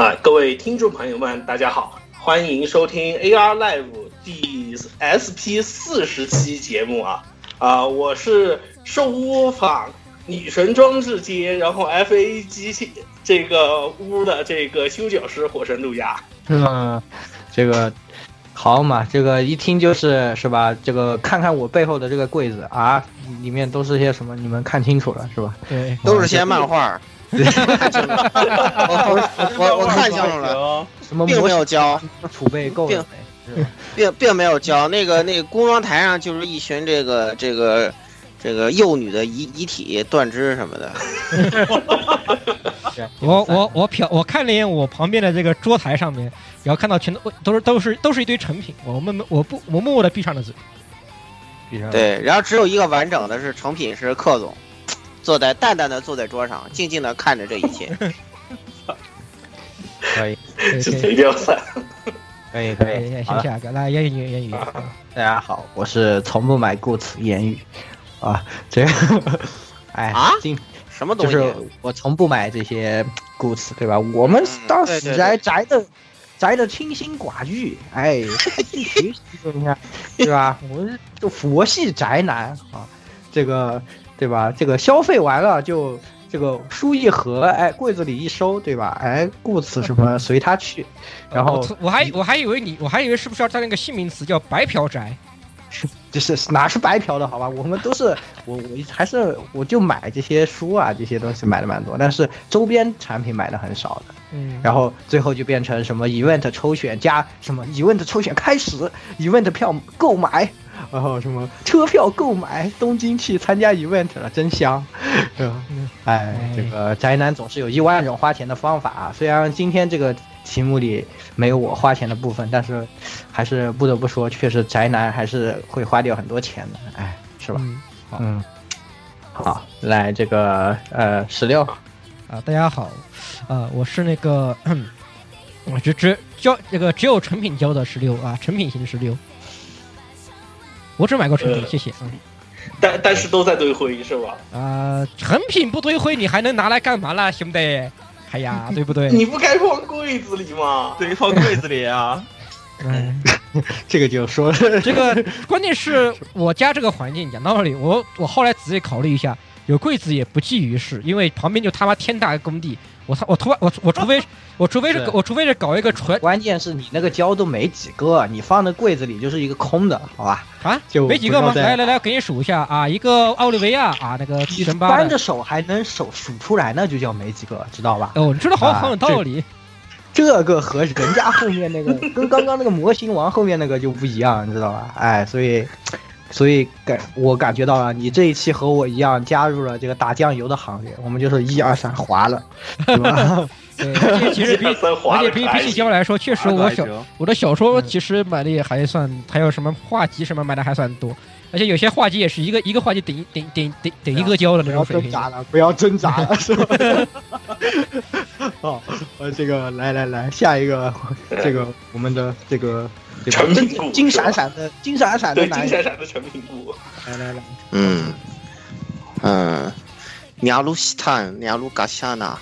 啊，各位听众朋友们，大家好，欢迎收听 AR Live 第 SP 四十期节目啊啊，我是受访女神装置街，然后 FA 机器这个屋的这个修脚师火神路亚。嗯，这个好嘛，这个一听就是是吧？这个看看我背后的这个柜子啊，里面都是些什么？你们看清楚了是吧？对，都是些漫画。我我我看清楚了，什么并没有交，储备够了并并并没有交。那个那个工装台上就是一群这个这个这个幼女的遗遗体断肢什么的。我我我瞟我看了一眼我旁边的这个桌台上面，然后看到全都都是都是都是一堆成品，我默默我不我默默的闭上了嘴。闭上对，然后只有一个完整的是成品是克总。坐在淡淡的坐在桌上，静静的看着这一切。可以，谁掉伞？可以可以。先下个，来言语言语。大家好，我是从不买 Goods 言语啊，这个，哎啊，什么东西？就是我从不买这些 Goods，对吧？我们当死宅宅的宅的清心寡欲，哎，学习一下，对吧？我们就佛系宅男啊，这个。对吧？这个消费完了就这个书一盒，哎，柜子里一收，对吧？哎，故此什么 随他去。然后我还我还以为你我还以为是不是要加那个新名词叫白嫖宅？就是哪是白嫖的好吧？我们都是 我我还是我就买这些书啊，这些东西买的蛮多，但是周边产品买的很少的。嗯。然后最后就变成什么 event 抽选加什么 event 抽选开始，event 票购买。然后什么车票购买东京去参加 event 了，真香，是吧？哎，这个宅男总是有一万种花钱的方法啊。虽然今天这个题目里没有我花钱的部分，但是还是不得不说，确实宅男还是会花掉很多钱的，哎，是吧？嗯，好，嗯，好，来这个呃十六啊，大家好，呃，我是那个，我只只交这个只有成品交的十六啊，成品型十六。我只买过成品，谢谢。嗯，但但是都在堆灰是吧？啊，成品不堆灰，你还能拿来干嘛啦，兄弟？哎呀，对不对？你不该放柜子里吗？对，放柜子里啊。嗯 这个就说这个，关键是我家这个环境，讲道理，我我后来仔细考虑一下，有柜子也不济于事，因为旁边就他妈天大的工地，我操，我突我我除非。我除非是我除非是搞一个纯，关键是你那个胶都没几个，你放在柜子里就是一个空的，好吧？啊，就没几个吗？来来来，给你数一下啊，一个奥利维亚啊，那个神八，扳着手还能手数出来，那就叫没几个，知道吧？哦，你说的好很有道理。这个和人家后面那个跟刚刚那个模型王后面那个就不一样，你知道吧？哎，所以所以感我感觉到了，你这一期和我一样加入了这个打酱油的行列，我们就是一二三滑了，对吧？对，而且其实比而且比比起胶来说，确实我小我的小说其实买的也还算，还有什么画集什么买的还算多，而且有些画集也是一个一个画集顶顶顶顶顶一个胶的那种水平。不要挣扎了，不要挣扎了，是吧？好，呃，这个来来来，下一个这个我们的这个这个金金闪闪的金闪闪的金闪闪的成品部，来来来，嗯。嗯，鸟鲁西坦鸟鲁嘎夏纳。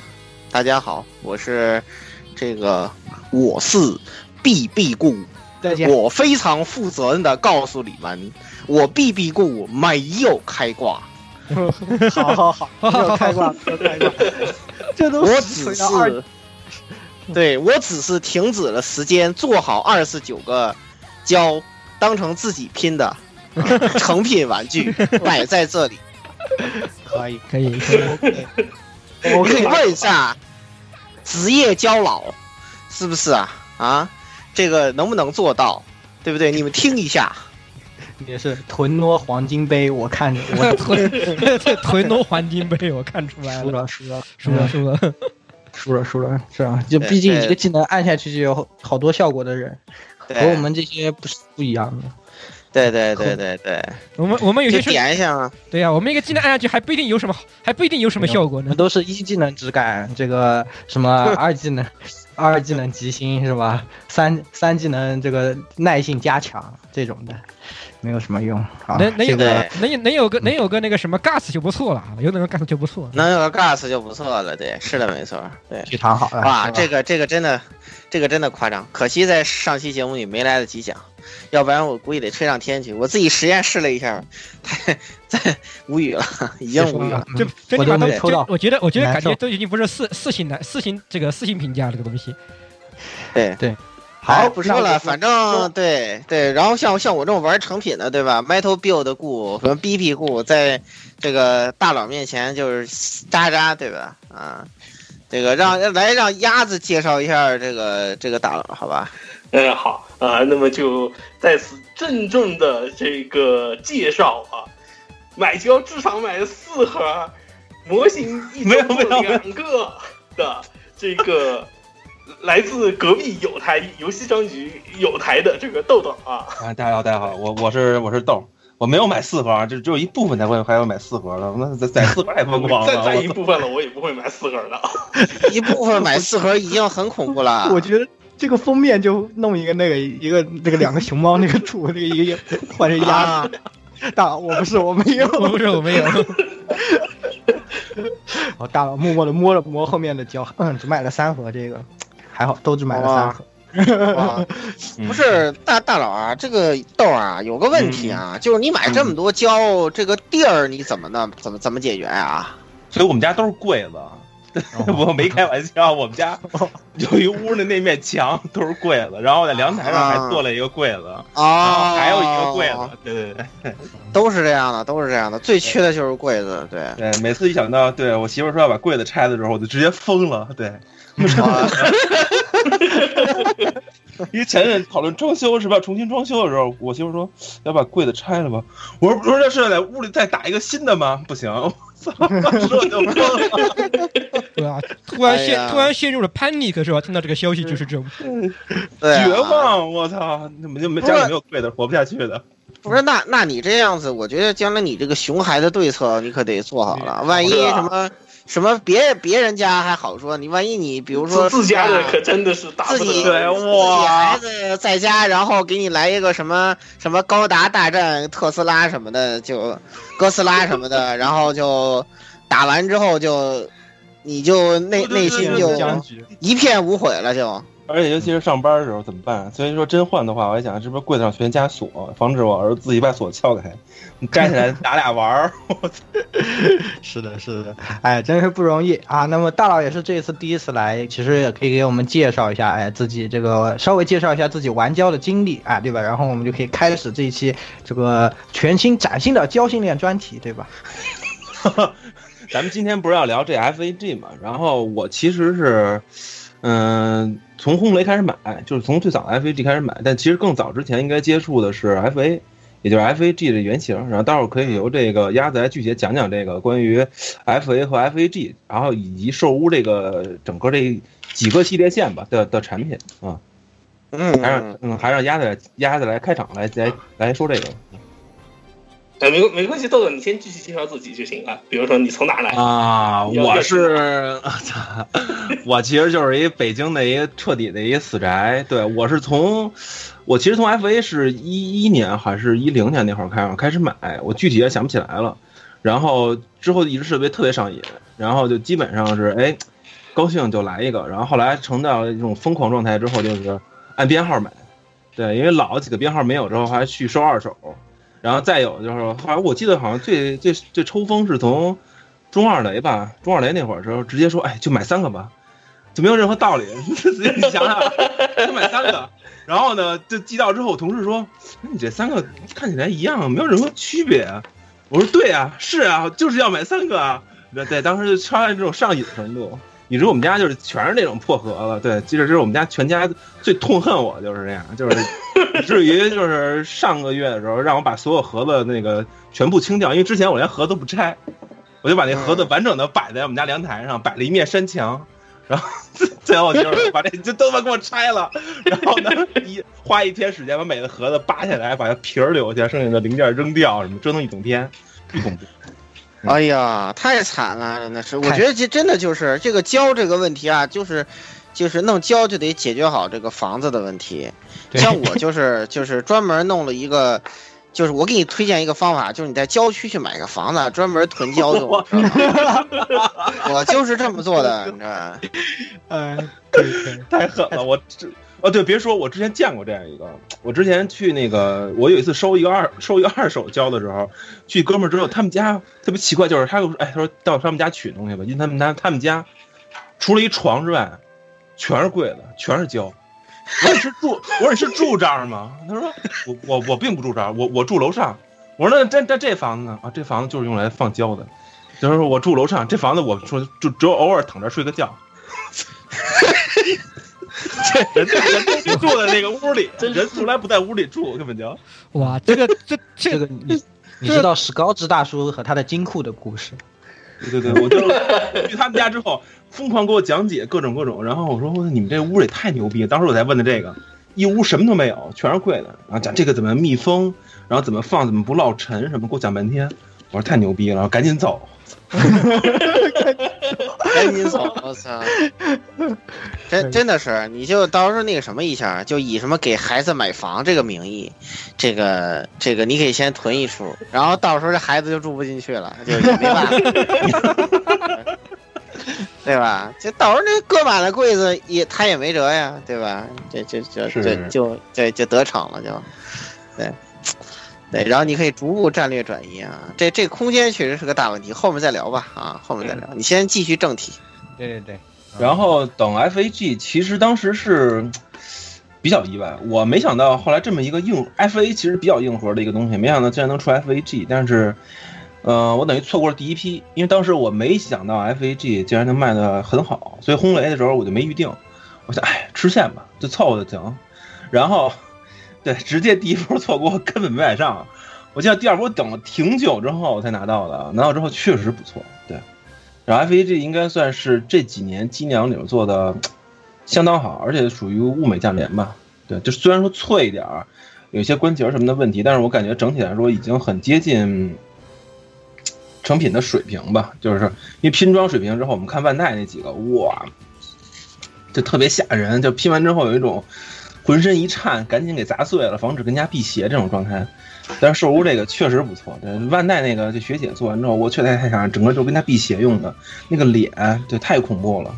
大家好，我是这个我是 B B 顾再见。我非常负责任的告诉你们，我 B B 故没有开挂，好好好，没有开挂，没有开挂，这都我实只是，对我只是停止了时间，做好二十九个胶，当成自己拼的 成品玩具 摆在这里。可以，可以，可以我可以问一下，职业胶老是不是啊？啊，这个能不能做到？对不对？你们听一下，也是屯诺黄金杯，我看着我屯屯诺黄金杯，我看出来了输了，了输了输了，输了。输了输了，是吧？就毕竟一个技能按下去就有好多效果的人，和我们这些不是不一样的。对对对对对，我们我们有就些是，点一下啊，对呀，我们一个技能按下去还不一定有什么，还不一定有什么效果呢。都是一技能质感，这个什么 二技能，二技能吉星是吧？三三技能这个耐性加强这种的，没有什么用。好，能能有个能有能有个能有个那个什么 gas 就不错了，有那个 gas 就不错。能有个 gas 就不错了。对，是的，没错，对。非常好了。哇，这个这个真的，这个真的夸张，可惜在上期节目里没来得及讲，要不然我估计得吹上天去。我自己实验试了一下，太 在无语了，已经无语了。就嗯我都这你把都抽到我觉得我觉得感觉都已经不是四四星的四星这个四星评价这个东西。对对，好，好不说了，反正对对，然后像像我这种玩成品的，对吧？Metal Build 故和 BP 故，在这个大佬面前就是渣渣，对吧？啊，这个让来让鸭子介绍一下这个这个大佬，好吧？嗯，好啊、那么就在此郑重的这个介绍啊，买胶至少买四盒，模型一周做两个的这个来自隔壁有台游戏张局有台的这个豆豆啊，啊，大家好，大家好，我我是我是豆，我没有买四盒啊，就只有一部分才会还要买四盒的，那在在四盒太疯狂了。再再一部分了，我也不会买四盒的。一部分买四盒已经很恐怖了。我觉得这个封面就弄一个那个一个那个两个熊猫那个图，那个一个换成鸭啊子。大佬，我不是，我没有，我不是我没有。我大佬默默的摸了摸后面的胶，嗯，只买了三盒，这个还好，都只买了三盒。哇，不是大大佬啊，这个豆儿啊有个问题啊，就是你买这么多胶，这个地儿你怎么弄？怎么怎么解决啊？所以我们家都是柜子，我没开玩笑，我们家有一屋的那面墙都是柜子，然后在阳台上还做了一个柜子，然后哦，还有一个柜子，对对对都是这样的，都是这样的，最缺的就是柜子，对。对，每次一想到对我媳妇说要把柜子拆的时候，我就直接疯了，对。啊 因为前阵讨论装修是吧？重新装修的时候，我媳妇说要把柜子拆了吧。我说不是，这是在屋里再打一个新的吗？不行，我操，当时我就疯了。对吧？突然陷、哎突然陷入了 panic 是吧？听到这个消息就是这种，啊绝望！我操，怎么就没家里没有柜子，活不下去的。不是，那那你这样子，我觉得将来你这个熊孩子对策你可得做好了，万一什么什么别别人家还好说，你万一你比如说自自家的可真的是打不自己得。自己孩子在家，然后给你来一个什么什么高达大战特斯拉什么的，就哥斯拉什么的，然后就打完之后就你就内内心就。一片无悔了，就而且尤其是上班的时候怎么办？所以说真换的话，我还想是不是柜子上全加锁，防止我儿子自己把锁撬开，摘起来打俩玩儿。是的，是的，哎，真是不容易啊。那么大佬也是这一次第一次来，其实也可以给我们介绍一下，哎，自己这个稍微介绍一下自己玩胶的经历啊，对吧？然后我们就可以开始这一期这个全新崭新的胶训练专题，对吧？咱们今天不是要聊这 FAG 嘛？然后我其实是，嗯、从轰雷开始买，就是从最早的 FAG 开始买，但其实更早之前应该接触的是 FA，也就是 FAG 的原型。然后待会儿可以由这个鸭子来具体讲讲这个关于 FA 和 FAG，然后以及兽屋这个整个这几个系列线吧的的产品啊，嗯还让嗯还让鸭子来鸭子来开场来来来说这个。哎，没没关系，豆豆，你先继续介绍自己就行了。比如说你从哪来？啊，我是，操，我其实就是一北京的一个彻底的一个死宅。对我是从，我其实从 FA 是一一年还是一零年那会儿开始开始买，我具体也想不起来了。然后之后一直特别特别上瘾，然后就基本上是哎，高兴就来一个。然后后来成到一种疯狂状态之后，就是按编号买，对，因为老几个编号没有之后，还去收二手，然后再有就是，好像我记得好像最最最抽风是从中二雷吧，中二雷那会儿时候直接说，哎，就买三个吧，就没有任何道理，你想想，就买三个。然后呢，就寄到之后，同事说，你这三个看起来一样，没有任何区别。我说对啊，是啊，就是要买三个啊。对，当时就超越这种上瘾程度。以致我们家就是全是那种破盒子，对，其实这是我们家全家最痛恨我就是这样，就是至于就是上个月的时候让我把所有盒子那个全部清掉，因为之前我连盒子都不拆，我就把那盒子完整的摆在我们家阳台上，摆了一面山墙，然后最后就是把这这都他妈给我拆了，然后呢一花一天时间把每个盒子扒下来，把皮儿留下，剩下的零件扔掉，什么折腾一整天，巨恐怖。哎呀，太惨了，真的是。我觉得这真的就是这个胶这个问题啊，就是就是弄胶就得解决好这个房子的问题。像我就是就是专门弄了一个，就是我给你推荐一个方法，就是你在郊区去买个房子，专门囤胶 用。我就是这么做的，你知道吧？嗯 太狠了，我这。哦，对，别说，我之前见过这样一个。我之前去那个，我有一次收一个二收一个二手胶的时候，去哥们儿之后，他们家特别奇怪，就是他说，哎，他说到他们家取东西吧，因为他们家他们家除了一床之外，全是柜子，全是胶。我说你是住，我说你是住这儿吗？他说我我我并不住这儿，我我住楼上。我说那这这这房子呢？啊，这房子就是用来放胶的。就是说我住楼上，这房子我说就只有偶尔躺着睡个觉。这人人住在那个屋里，人从来不在屋里住，根本就。哇，这个这这个你你知道史高治大叔和他的金库的故事？对对对，我就去他们家之后，疯狂给我讲解各种各种，然后我说你们这屋里太牛逼，当时我才问的这个，一屋什么都没有，全是柜子，然后讲这个怎么密封，然后怎么放，怎么不落尘什么，给我讲半天，我说太牛逼了，然后赶紧走。赶紧走！我操，真真的是，你就到时候那个什么一下，就以什么给孩子买房这个名义，这个这个你可以先囤一处，然后到时候这孩子就住不进去了，就没办法，对吧？就到时候那搁满了柜子也他也没辙呀，对吧？这这这这就这就得逞了，就对。对，然后你可以逐步战略转移啊，这这空间确实是个大问题，后面再聊吧啊，后面再聊，你先继续正题。对对对，然后等 F A G，其实当时是比较意外，我没想到后来这么一个硬 F A 其实比较硬核的一个东西，没想到竟然能出 F A G，但是，呃，我等于错过了第一批，因为当时我没想到 F A G 竟然能卖的很好，所以轰雷的时候我就没预定，我想哎吃线吧，就凑合就行，然后。对，直接第一波错过，根本没买上。我记得第二波等了挺久之后才拿到的，拿到之后确实不错。对，然后 F A G 应该算是这几年机娘里面做的相当好，而且属于物美价廉吧。对，就虽然说脆一点儿，有些关节什么的问题，但是我感觉整体来说已经很接近成品的水平吧。就是因为拼装水平之后，我们看万代那几个，哇，就特别吓人，就拼完之后有一种。浑身一颤，赶紧给砸碎了，防止跟家辟邪这种状态。但是兽屋这个确实不错，对万代那个这学姐做完之后，我确实太想整个就跟他辟邪用的，那个脸对太恐怖了。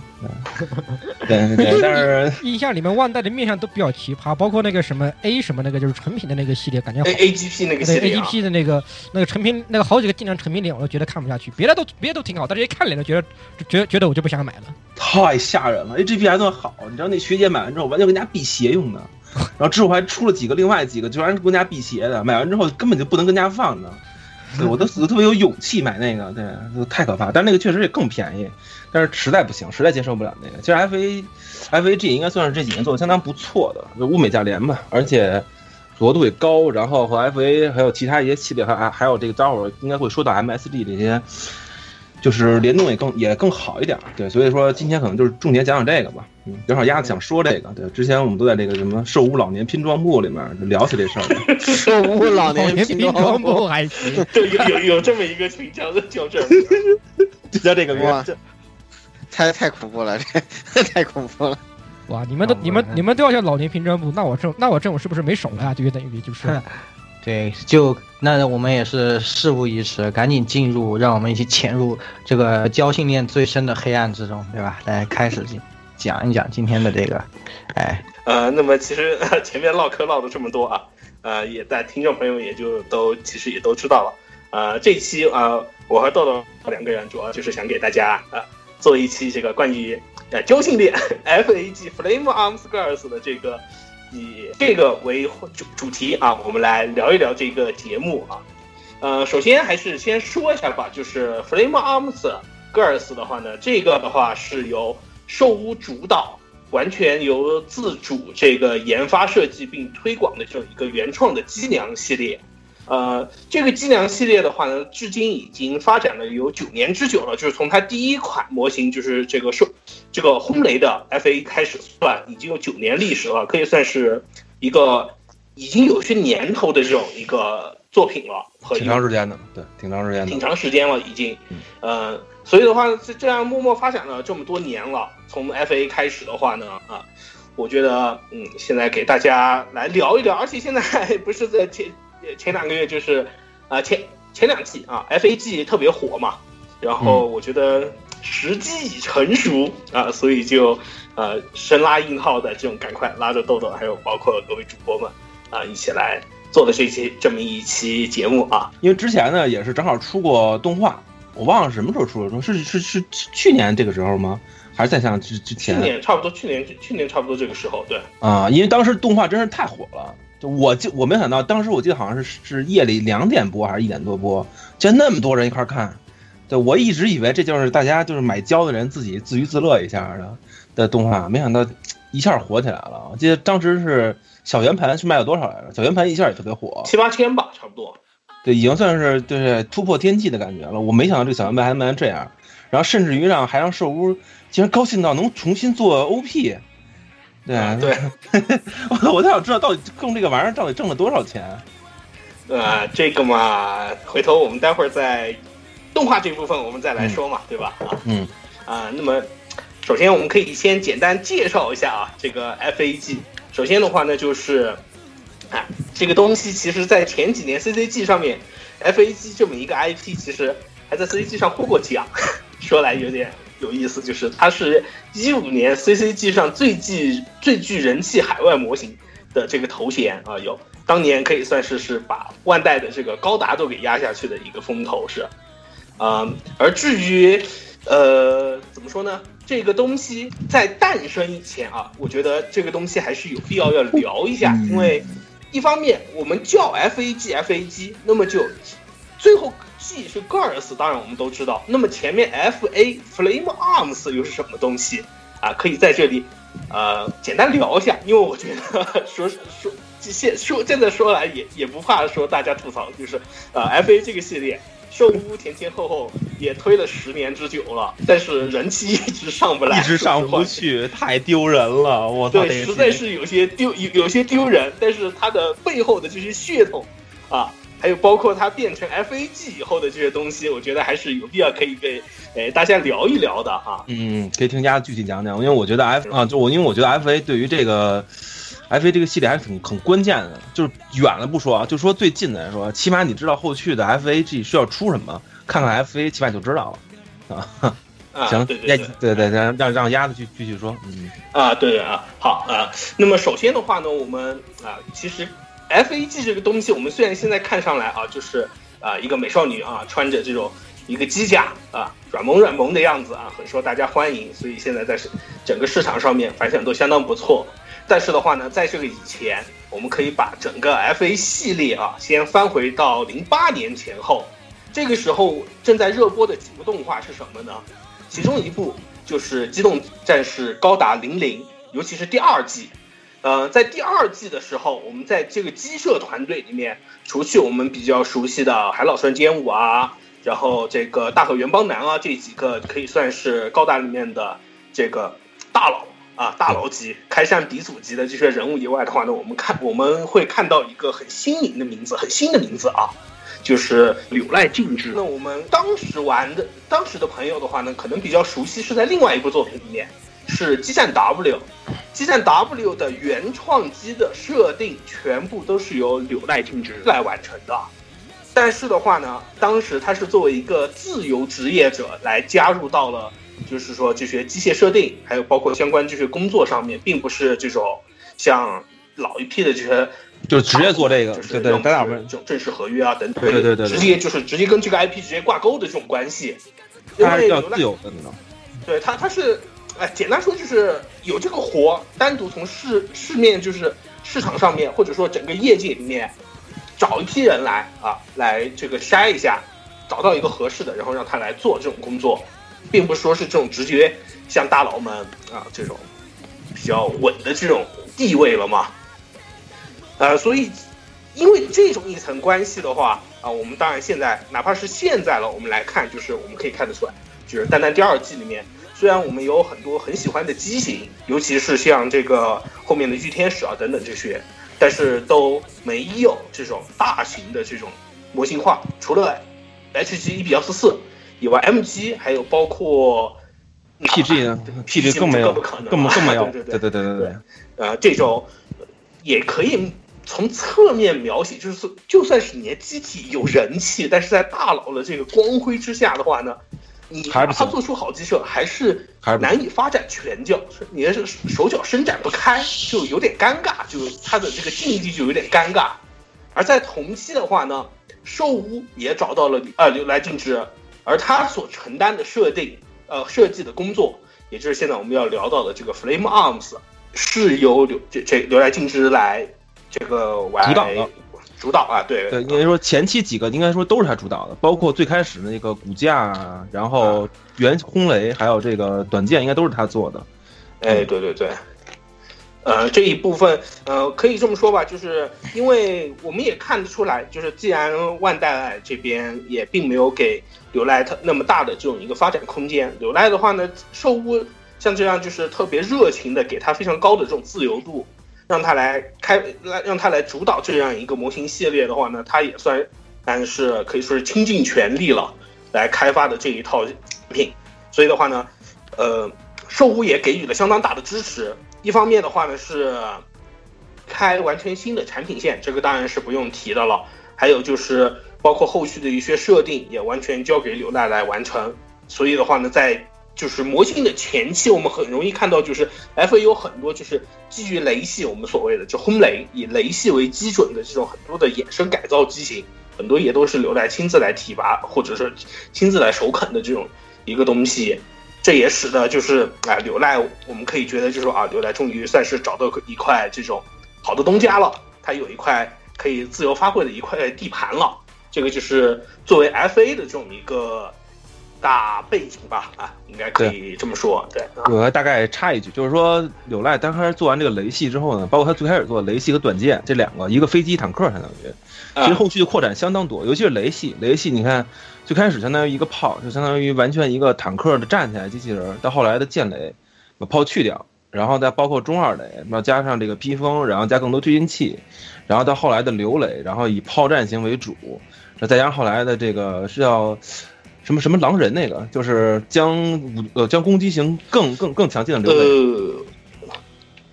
对 对对，但是印象里面万代的面相都比较奇葩，包括那个什么 A 什么那个就是成品的那个系列，感觉 A A G P 那个系列 A G P 的那个那个成品那个好几个经常成品脸我都觉得看不下去，别的都别的都挺好，但是一看脸就觉得觉觉得我就不想买了。太吓人了，A G P 还算好，你知道那学姐买完之后完全跟人家辟邪用的，然后之后还出了几个另外几个居然跟家辟邪的，买完之后根本就不能跟家放的，对我都死特别有勇气买那个，对，太可怕，但那个确实也更便宜，但是实在不行，实在接受不了那个。其实 F A F A G 应该算是这几年做的相当不错的，就物美价廉吧，而且组合度也高，然后和 F A 还有其他一些系列，还还还有这个待会儿应该会说到 M S D 这些。就是联动也更也更好一点，对，所以说今天可能就是重点讲讲这个吧。嗯，正好鸭子想说这个，对，之前我们都在这个什么寿屋老年拼装部里面聊起这事儿。寿屋老年拼装部还行，对，有有有这么一个群叫叫这，就叫这个名字，太太恐怖了，这 太恐怖了。哇，你们都你们你们都要叫老年拼装部，那我这那我这我是不是没手了呀？就等于就是。对，就那我们也是事不宜迟，赶紧进入，让我们一起潜入这个交信链最深的黑暗之中，对吧？来开始讲一讲今天的这个，哎，呃，那么其实前面唠嗑唠了这么多啊，呃，也在听众朋友也就都其实也都知道了。呃，这期啊、呃，我和豆豆两个人主要就是想给大家啊、呃、做一期这个关于呃交性恋 FAG Flame Arms Girls 的这个以这个为主主题啊，我们来聊一聊这个节目啊。呃，首先还是先说一下吧，就是 Flame Arms Girls 的话呢，这个的话是由兽屋主导，完全由自主这个研发设计并推广的这种一个原创的机娘系列。呃，这个机娘系列的话呢，至今已经发展了有九年之久了，就是从它第一款模型就是这个受这个轰雷的 FA 开始算，已经有九年历史了，可以算是一个已经有些年头的这种一个作品了，和挺长时间的，对，挺长时间的，挺长时间了已经，呃，所以的话，这这样默默发展了这么多年了，从 FA 开始的话呢，啊，我觉得，嗯，现在给大家来聊一聊，而且现在不是在前前两个月就是，啊、前前两季啊，FAG 特别火嘛，然后我觉得时机已成熟啊，所以就呃深拉硬号的这种，赶快拉着豆豆，还有包括各位主播们啊，一起来做的这期这么一期节目啊。因为之前呢也是正好出过动画，我忘了什么时候出的，是是是去年这个时候吗？还是在像之之前？去年差不多，去年去年差不多这个时候，对啊，因为当时动画真是太火了。就我就我没想到，当时我记得好像是是夜里两点播还是一点多播，竟然那么多人一块看。对我一直以为这就是大家就是买胶的人自己自娱自乐一下的的动画，没想到一下火起来了。我记得当时是小圆盘是卖了多少来着？小圆盘一下也特别火，七八千吧，差不多。对，已经算是就是突破天际的感觉了。我没想到这小圆盘还卖成这样，然后甚至于让还让兽屋竟然高兴到能重新做 OP。对、啊、对，我我都想知道到底用这个玩意儿到底挣了多少钱。呃，这个嘛，回头我们待会儿在动画这部分我们再来说嘛，嗯、对吧？啊，嗯，啊，那么首先我们可以先简单介绍一下啊，这个 FAG。首先的话呢，就是啊，这个东西其实在前几年 CCG 上面，FAG 这么一个 IP 其实还在 CCG 上获过奖，说来有点。有意思，就是它是一五年 CCG 上最具最具人气海外模型的这个头衔啊，有当年可以算是是把万代的这个高达都给压下去的一个风头是，嗯，而至于呃怎么说呢？这个东西在诞生以前啊，我觉得这个东西还是有必要要聊一下，因为一方面我们叫 FAG FAG，那么就最后。G 是 Girls，当然我们都知道。那么前面 F A Flame Arms 又是什么东西啊？可以在这里呃简单聊一下，因为我觉得 说说现说现在说来也也不怕说大家吐槽，就是呃 F A 这个系列，兽屋前前后后也推了十年之久了，但是人气一直上不来，一直上不去，太丢人了。我操，对，实在是有些丢有有些丢人。但是它的背后的这些血统啊。还有包括它变成 FAG 以后的这些东西，我觉得还是有必要可以被诶大家聊一聊的哈。嗯，可以听家具体讲讲，因为我觉得 F 啊，就我因为我觉得 FA 对于这个 FA 这个系列还是很很关键的。就是远了不说啊，就说最近的来说，起码你知道后续的 FAG 需要出什么，看看 FA 起码就知道了啊。行，对对对对，让让让鸭子去继续说。嗯啊，对啊，好啊。那么首先的话呢，我们啊，其实。FAG 这个东西，我们虽然现在看上来啊，就是啊一个美少女啊，穿着这种一个机甲啊，软萌软萌的样子啊，很受大家欢迎，所以现在在整个市场上面反响都相当不错。但是的话呢，在这个以前，我们可以把整个 FA 系列啊，先翻回到零八年前后，这个时候正在热播的几部动画是什么呢？其中一部就是《机动战士高达零零》，尤其是第二季。呃，在第二季的时候，我们在这个机社团队里面，除去我们比较熟悉的海老川兼武啊，然后这个大和原邦男啊这几个可以算是高达里面的这个大佬啊大佬级开山鼻祖级的这些人物以外的话呢，我们看我们会看到一个很新颖的名字，很新的名字啊，就是柳赖静之。那我们当时玩的当时的朋友的话呢，可能比较熟悉是在另外一部作品里面。是基站 W，基站 W 的原创机的设定全部都是由柳赖静之来完成的，但是的话呢，当时他是作为一个自由职业者来加入到了，就是说这些机械设定，还有包括相关这些工作上面，并不是这种像老一批的这些就直接做这个，就是对对，要么咱俩们是这种正式合约啊等等，对对对对对。直接就是直接跟这个 IP 直接挂钩的这种关系，因它还是自由的，你知道？对他，他是，哎，简单说就是有这个活，单独从市市面就是市场上面，或者说整个业界里面找一批人来啊，来这个筛一下，找到一个合适的，然后让他来做这种工作，并不是说是这种直接像大佬们啊这种比较稳的这种地位了嘛。呃，所以因为这种一层关系的话啊，我们当然现在哪怕是现在了，我们来看，就是我们可以看得出来。就是单单第二季里面，虽然我们有很多很喜欢的机型，尤其是像这个后面的御天使啊等等这些，但是都没有这种大型的这种模型化。除了 HG 一比幺四四以外，MG 还有包括 PG 呢？PG 更没有，不可能，更更没有，对对对对对对。呃，这种也可以从侧面描写，就是就算是你的机体有人气，但是在大佬的这个光辉之下的话呢，你哪怕做出好机设，还是难以发展拳脚，你的手脚伸展不开，就有点尴尬，就他的这个境地就有点尴尬。而在同期的话呢，兽屋也找到了呃刘来静之，而他所承担的设定呃设计的工作，也就是现在我们要聊到的这个 Flame Arms。是由刘这这刘来静之来这个主导的，主导啊，对对，应该说前期几个应该说都是他主导的，包括最开始那个骨架，然后原轰雷，还有这个短剑，应该都是他做的。哎，对对对，呃，这一部分呃可以这么说吧，就是因为我们也看得出来，就是既然万代这边也并没有给刘赖特那么大的这种一个发展空间，刘赖的话呢，受屋。像这样就是特别热情的，给他非常高的这种自由度，让他来开来让他来主导这样一个模型系列的话呢，他也算但是可以说是倾尽全力了来开发的这一套品。所以的话呢，呃，兽屋也给予了相当大的支持。一方面的话呢是开完全新的产品线，这个当然是不用提的了。还有就是包括后续的一些设定也完全交给柳奈来完成。所以的话呢，在就是模型的前期，我们很容易看到，就是 F A 有很多就是基于雷系，我们所谓的就轰雷，以雷系为基准的这种很多的衍生改造机型，很多也都是刘赖亲自来提拔，或者是亲自来首肯的这种一个东西。这也使得就是啊，刘赖我们可以觉得就是说啊，刘赖终于算是找到一块这种好的东家了，他有一块可以自由发挥的一块地盘了。这个就是作为 F A 的这种一个。大背景吧，啊，应该可以这么说。对，我还大概插一句，就是说柳赖刚开始做完这个雷系之后呢，包括他最开始做雷系和短剑这两个，一个飞机坦克相当于，其实后续的扩展相当多，尤其是雷系。雷系你看，最开始相当于一个炮，就相当于完全一个坦克的站起来机器人，到后来的剑雷把炮去掉，然后再包括中二雷，然后加上这个披风，然后加更多推进器，然后到后来的流雷，然后以炮战型为主，再加上后来的这个是要。什么什么狼人那个，就是将武呃将攻击型更更更强劲的流雷，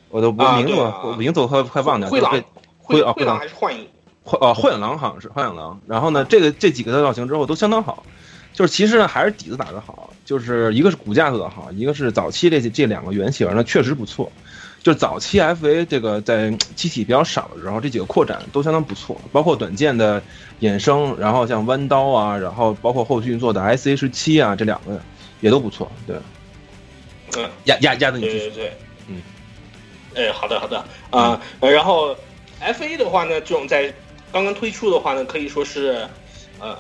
我都我名字我名字我快快忘掉，灰狼灰啊灰狼还是幻影，幻啊幻影狼好像是幻影狼，然后呢这个这几个造型之后都相当好，就是其实呢还是底子打得好，就是一个是骨架做得好，一个是早期这这两个原型呢确实不错。就是早期 FA 这个在机体比较少的时候，这几个扩展都相当不错，包括短剑的衍生，然后像弯刀啊，然后包括后续做的 SH 七啊，这两个也都不错。对，嗯，压压压的你对对对，嗯，哎，好的好的啊，然后 FA 的话呢，这种在刚刚推出的话呢，可以说是，呃，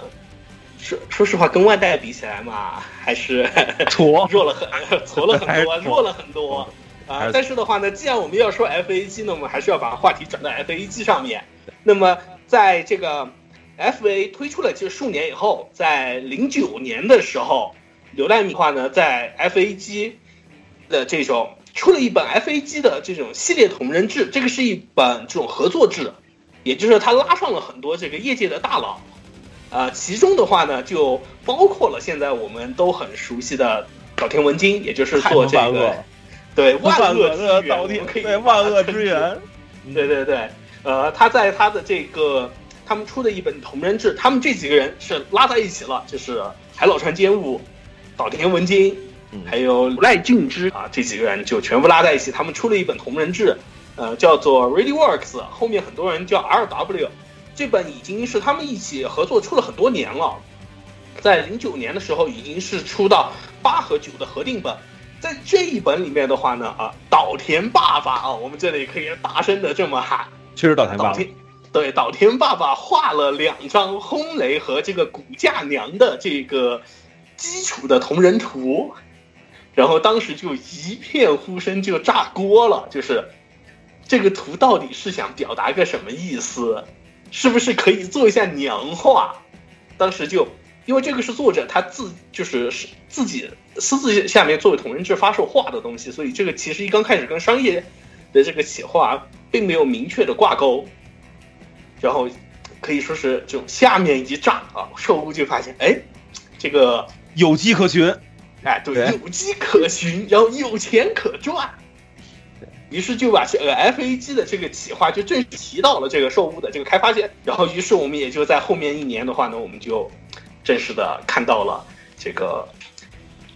说说实话，跟万代比起来嘛，还是挫弱了很，挫了很多，弱了很多。啊，但是的话呢，既然我们要说 F A 机那，我们还是要把话题转到 F A 机上面。那么，在这个 F A 推出了其实数年以后，在零九年的时候，流浪米话呢，在 F A 机的这种出了一本 F A 机的这种系列同人志，这个是一本这种合作志，也就是他拉上了很多这个业界的大佬，啊，其中的话呢，就包括了现在我们都很熟悉的岛田文金，也就是做这个。对万恶之源，可以对万恶之源，对对对，呃，他在他的这个他们出的一本同人志，他们这几个人是拉在一起了，就是海老川兼务、岛田文金，还有赖俊之啊，这几个人就全部拉在一起，他们出了一本同人志，呃，叫做 ReadyWorks，后面很多人叫 RW。这本已经是他们一起合作出了很多年了，在零九年的时候已经是出到八和九的合订本。在这一本里面的话呢，啊，岛田爸爸啊，我们这里可以大声的这么喊，确实岛田爸爸。对岛田爸爸画了两张轰雷和这个骨架娘的这个基础的同人图，然后当时就一片呼声就炸锅了，就是这个图到底是想表达个什么意思？是不是可以做一下娘化？当时就因为这个是作者他自就是是自己私自下面作为同人志发售画的东西，所以这个其实一刚开始跟商业的这个企划并没有明确的挂钩。然后可以说是就下面一炸啊，售屋就发现哎，这个有机可循，哎对，有机可循，然后有钱可赚。于是就把这个 FAG 的这个企划就正式提到了这个售屋的这个开发线，然后于是我们也就在后面一年的话呢，我们就正式的看到了这个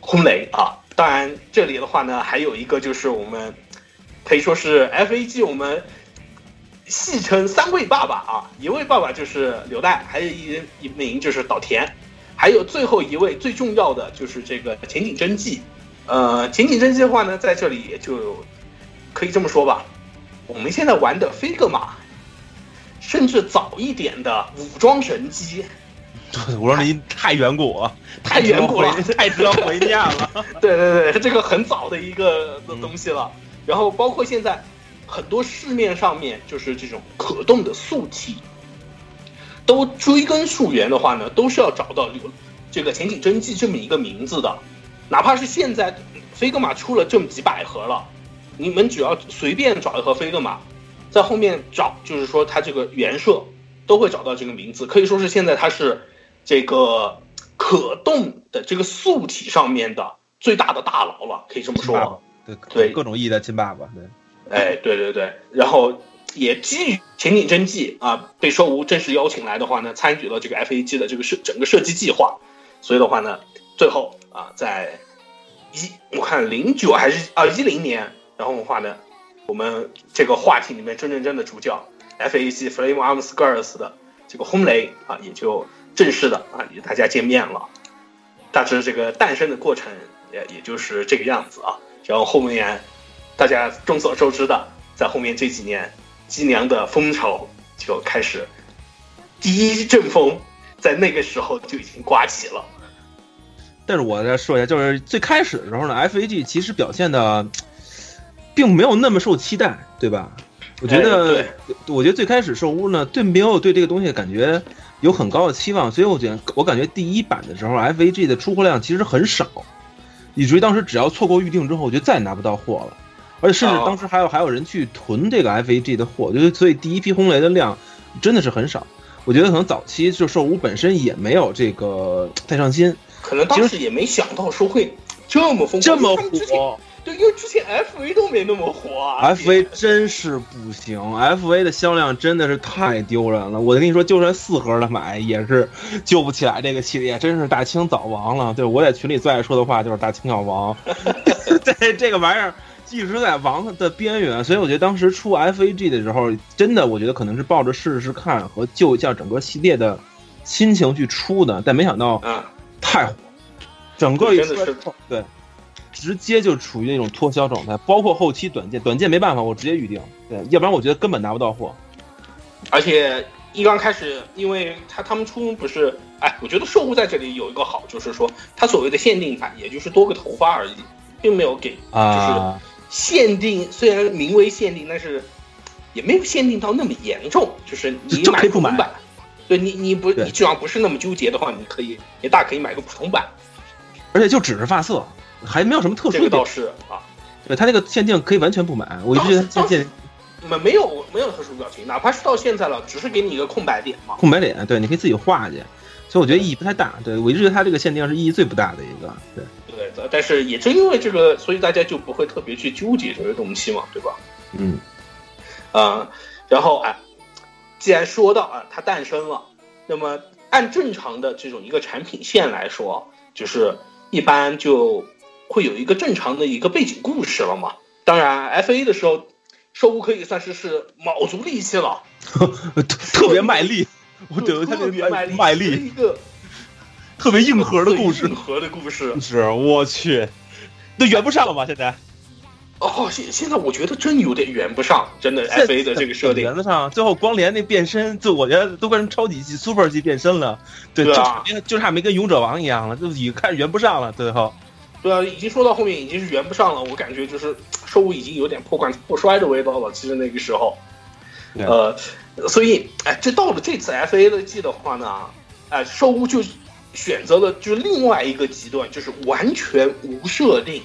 轰雷啊。当然这里的话呢，还有一个就是我们可以说是 FAG 我们戏称三位爸爸啊，一位爸爸就是刘代，还有一一名就是岛田，还有最后一位最重要的就是这个前景真纪。呃，前景真纪的话呢，在这里也就。可以这么说吧，我们现在玩的飞格玛，甚至早一点的武装神机，武装神机太远古，太远古了，太值得回念了。对对对，这个很早的一个的东西了。然后包括现在很多市面上面就是这种可动的素体，都追根溯源的话呢，都是要找到有这个前景真迹这么一个名字的。哪怕是现在飞格玛出了这么几百盒了。你们只要随便找一盒飞格玛，在后面找，就是说它这个原设都会找到这个名字，可以说是现在它是这个可动的这个素体上面的最大的大佬了，可以这么说。对对，各种意义的亲爸爸。对，哎，对对对，然后也基于前景真纪啊，被说无正式邀请来的话呢，参与了这个 FAG 的这个设整个设计计划，所以的话呢，最后啊，在一我看零九还是啊一零年。然后的话呢，我们这个话题里面真正真的主角 F A G Flame Arms Girls 的这个轰雷啊，也就正式的啊与大家见面了。大致这个诞生的过程也也就是这个样子啊。然后后面大家众所周知的，在后面这几年，机娘的风潮就开始，第一阵风在那个时候就已经刮起了。但是我再说一下，就是最开始的时候呢，F A G 其实表现的。并没有那么受期待，对吧？我觉得，我觉得最开始兽屋呢，对没有对这个东西感觉有很高的期望，所以我觉得我感觉第一版的时候，FAG 的出货量其实很少，以至于当时只要错过预定之后，我就再也拿不到货了，而且甚至当时还有还有人去囤这个 FAG 的货，就是所以第一批轰雷的量真的是很少。我觉得可能早期就兽屋本身也没有这个太上心，可能当时也没想到说会这么疯狂这么火。对，因为之前 F A 都没那么火啊，F A 真是不行，F A 的销量真的是太丢人了。我跟你说，就算四盒的买也是救不起来这个系列，真是大清早亡了。对我在群里最爱说的话就是大清要亡，对这个玩意儿一直在亡的边缘。所以我觉得当时出 F A G 的时候，真的我觉得可能是抱着试试看和救一下整个系列的心情去出的，但没想到太火，整个真的是对。直接就处于那种脱销状态，包括后期短件，短件没办法，我直接预定，对，要不然我觉得根本拿不到货。而且一刚开始，因为他他们出不是，哎，我觉得售物在这里有一个好，就是说他所谓的限定版，也就是多个头发而已，并没有给，就是限定，虽然名为限定，但是也没有限定到那么严重，就是你买普通版，对你你不你只要不是那么纠结的话，你可以你大可以买个普通版，而且就只是发色。还没有什么特殊的，这个倒是啊，对他那个限定可以完全不买，我一直觉得限定没没有没有特殊表情，哪怕是到现在了，只是给你一个空白脸嘛，空白脸，对，你可以自己画去，所以我觉得意义不太大，对我一直觉得他这个限定是意义最不大的一个，对。对，但是也正因为这个，所以大家就不会特别去纠结这个东西嘛，对吧？嗯，啊，然后哎，既然说到啊，它诞生了，那么按正常的这种一个产品线来说，就是一般就。会有一个正常的一个背景故事了嘛？当然，F A 的时候，兽屋可以算是是卯足力气了，特特别卖力，我觉得他特别卖力，卖力，一个特别硬核的故事硬。核的故事。是，我去，那圆不上了吧？现在哦，现现在我觉得真有点圆不上，真的 F A 的这个设定圆。得上，最后光连那变身，就我觉得都变成超级级、super 级变身了。对，对啊就差就差没跟勇者王一样了，就已经开始圆不上了。最后，对啊，已经说到后面已经是圆不上了，我感觉就是兽屋已经有点破罐子破摔的味道了。其实那个时候，呃，所以哎，这到了这次 F A 的季的话呢，哎，兽屋就选择了就是另外一个极端，就是完全无设定。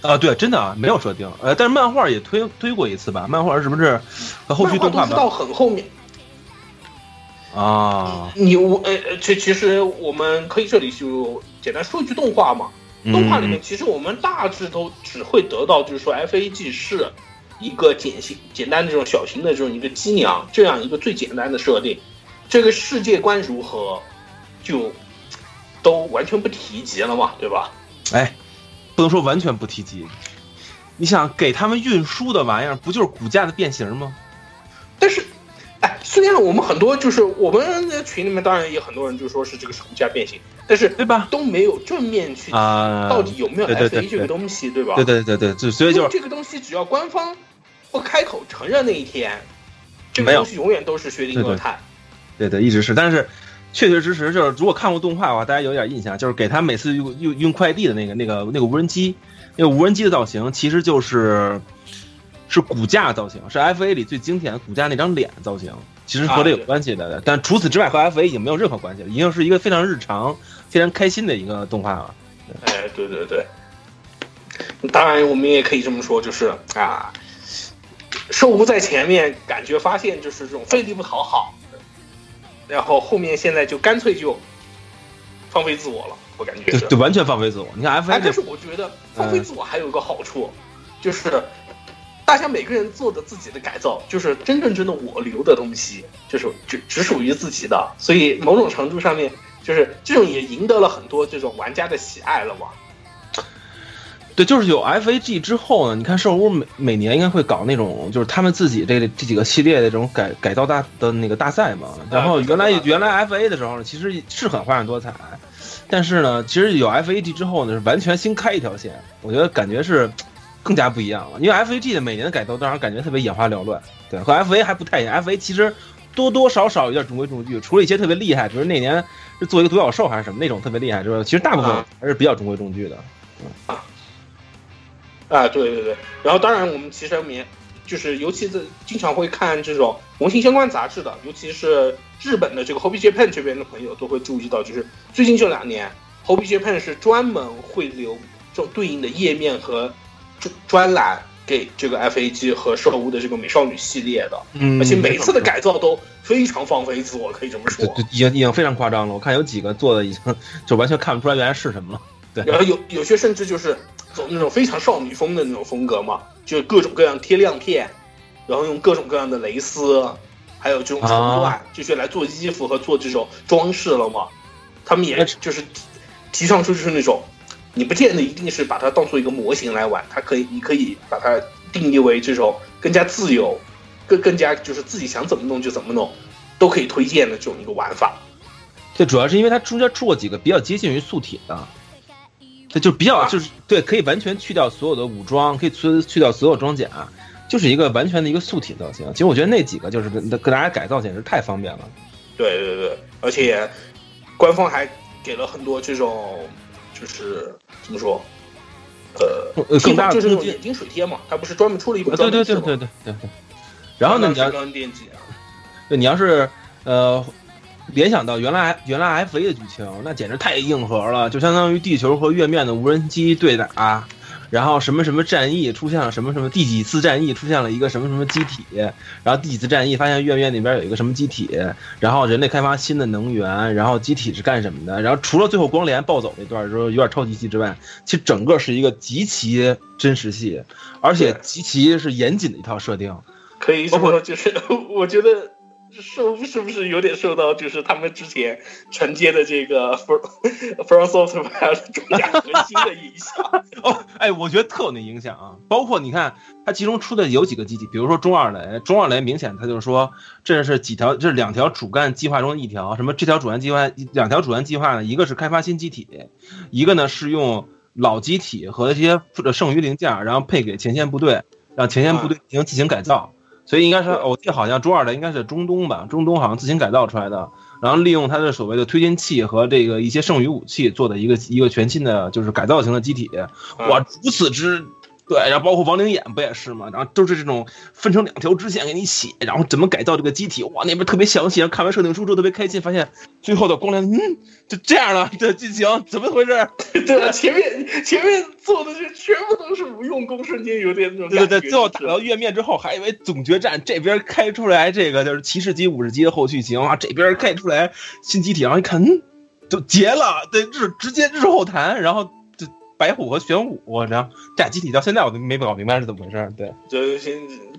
啊，对，真的啊，没有设定。呃，但是漫画也推推过一次吧？漫画是不是和后续动画到？很后面，啊，你我呃呃，其其实我们可以这里就简单说一句动画嘛。动画里面嗯其实我们大致都只会得到，就是说 F A G 是一个简型简单的这种小型的这种一个机娘这样一个最简单的设定，这个世界观如何就都完全不提及了嘛，对吧？哎，不能说完全不提及。你想给他们运输的玩意儿，不就是骨架的变形吗？但是，哎，虽然我们很多就是我们的群里面当然也很多人就说是这个是骨架变形，但是对吧？都没有正面去到底有没有 F 对 A 这个东西，对吧？对对对对，就所以就是这个东西只要官方不开口承认那一天，这个东西永远都是薛定谔态。对对，一直是，但是确确实实就是，如果看过动画的话，大家有点印象，就是给他每次用用运快递的那个那个那个无人机，那个无人机的造型其实就是是骨架造型，是 F A 里最经典的骨架那张脸造型，其实和这有关系的。但除此之外，和 F A 已经没有任何关系了，已经是一个非常日常、非常开心的一个动画了。哎，对对对。当然，我们也可以这么说，就是啊，兽无在前面感觉发现就是这种费力不讨好，然后后面现在就干脆就放飞自我了，我感觉是。就就完全放飞自我。你看 F 哎，A 但是我觉得放飞自我还有一个好处，就是大家每个人做的自己的改造，就是真正真的我留的东西，就是只只属于自己的，所以某种程度上面，就是这种也赢得了很多这种玩家的喜爱了嘛。对，就是有 F A G 之后呢，你看兽屋每每年应该会搞那种，就是他们自己这这几个系列的这种改改造大的那个大赛嘛。然后原来原来 F A 的时候呢，其实是很花样多彩，但是呢，其实有 F A G 之后呢，是完全新开一条线，我觉得感觉是更加不一样了。因为 F A G 的每年的改造都让人感觉特别眼花缭乱，对，和 F A 还不太一样。F A 其实多多少少有点中规中矩，除了一些特别厉害，比如那年是做一个独角兽还是什么那种特别厉害之外，其实大部分还是比较中规中矩的。啊，对对对，然后当然我们其实也就是尤其是经常会看这种模型相关杂志的，尤其是日本的这个 Hobby Japan 这边的朋友都会注意到，就是最近这两年 Hobby Japan 是专门会留这种对应的页面和专专栏给这个 FAG 和兽屋的这个美少女系列的，嗯而且每次的改造都非常放飞自我，可以这么说对。对，已经已经非常夸张了。我看有几个做的已经就完全看不出来原来是什么了。对，然后有有些甚至就是走那种非常少女风的那种风格嘛，就各种各样贴亮片，然后用各种各样的蕾丝，还有这种绸缎，啊就是来做衣服和做这种装饰了嘛。他们也就是提提倡出就是那种，你不见得一定是把它当做一个模型来玩，它可以你可以把它定义为这种更加自由，更更加就是自己想怎么弄就怎么弄，都可以推荐的这种一个玩法。这主要是因为它中间出过几个比较接近于素体的，它就比较就是对，可以完全去掉所有的武装，可以去去掉所有装甲，就是一个完全的一个素体造型。其实我觉得那几个就是跟跟大家改造简直太方便了。对对对，而且官方还给了很多这种，就是怎么说，呃，呃更大的就是那种眼睛水贴嘛，它不是专门出了一本啊对对对对对对对。然后呢，你要电击啊，对你要是呃联想到原来原来 F A 的剧情，那简直太硬核了，就相当于地球和月面的无人机对打，然后什么什么战役出现了什么什么第几次战役出现了一个什么什么机体，然后第几次战役发现月面那边有一个什么机体，然后人类开发新的能源，然后机体是干什么的，然后除了最后光联暴走那段时候有点超级戏之外，其实整个是一个极其真实戏，而且极其是严谨的一套设定。可以就是我觉得是是不是有点受到就是他们之前承接的这个 From From Software 主打核心的影响？哦，哎，我觉得特有那影响啊。包括你看，它其中出的有几个机体，比如说中二雷，中二雷明显它就是说这是几条，这是两条主干计划中的一条。什么这条主干计划，两条主干计划呢？一个是开发新机体，一个呢是用老机体和一些剩余零件，然后配给前线部队，让前线部队进行自行改造。所以应该是，我记得好像中二的应该是中东吧，中东好像自行改造出来的，然后利用它的所谓的推进器和这个一些剩余武器做的一个一个全新的就是改造型的机体，哇，如此之。对，然后包括亡灵眼不也是吗？然后都是这种分成两条支线给你写，然后怎么改造这个机体，哇，那边特别详细。然后看完设定书之后特别开心，发现最后的光良，嗯，就这样了，这剧情怎么回事？对了，前面前面做的这全部都是无用功，瞬间有点那种对对对，最后打到月面之后，还以为总决战这边开出来这个就是骑士级、武士级的后续型啊，这边开出来新机体，然后一看，嗯，就结了，对，日直接日后谈，然后。白虎和玄武，然后这俩机体到现在我都没搞明白是怎么回事。对，这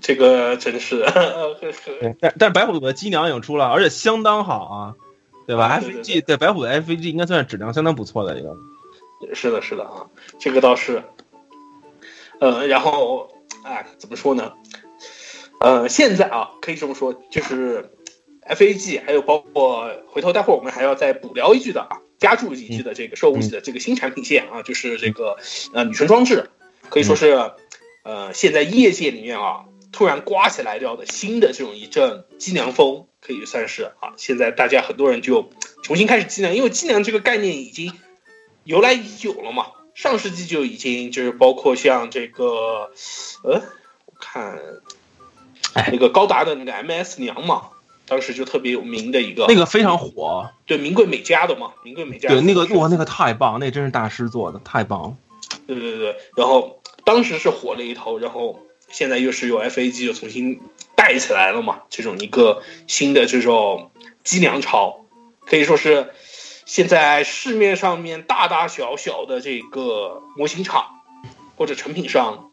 这个真是，但但是白虎的机娘已经出了，而且相当好啊，对吧对对？FG 对白虎的 FG 应该算是质量相当不错的一个。是的，是的啊，这个倒是。呃，然后哎，怎么说呢？呃，现在啊，可以这么说，就是 FAG 还有包括回头待会儿我们还要再补聊一句的啊。加注进去的这个兽物系的这个新产品线啊，就是这个呃女神装置，可以说是呃现在业界里面啊突然刮起来掉的新的这种一阵机娘风，可以算是啊现在大家很多人就重新开始机娘，因为机娘这个概念已经由来已久了嘛，上世纪就已经就是包括像这个呃我看那个高达的那个 MS 娘嘛。当时就特别有名的一个，那个非常火，对名贵美家的嘛，名贵美家，对那个哇，那个太棒，那真是大师做的，太棒了。对对对，然后当时是火了一头，然后现在又是有 FAG 又重新带起来了嘛，这种一个新的这种机娘潮，可以说是现在市面上面大大小小的这个模型厂或者成品商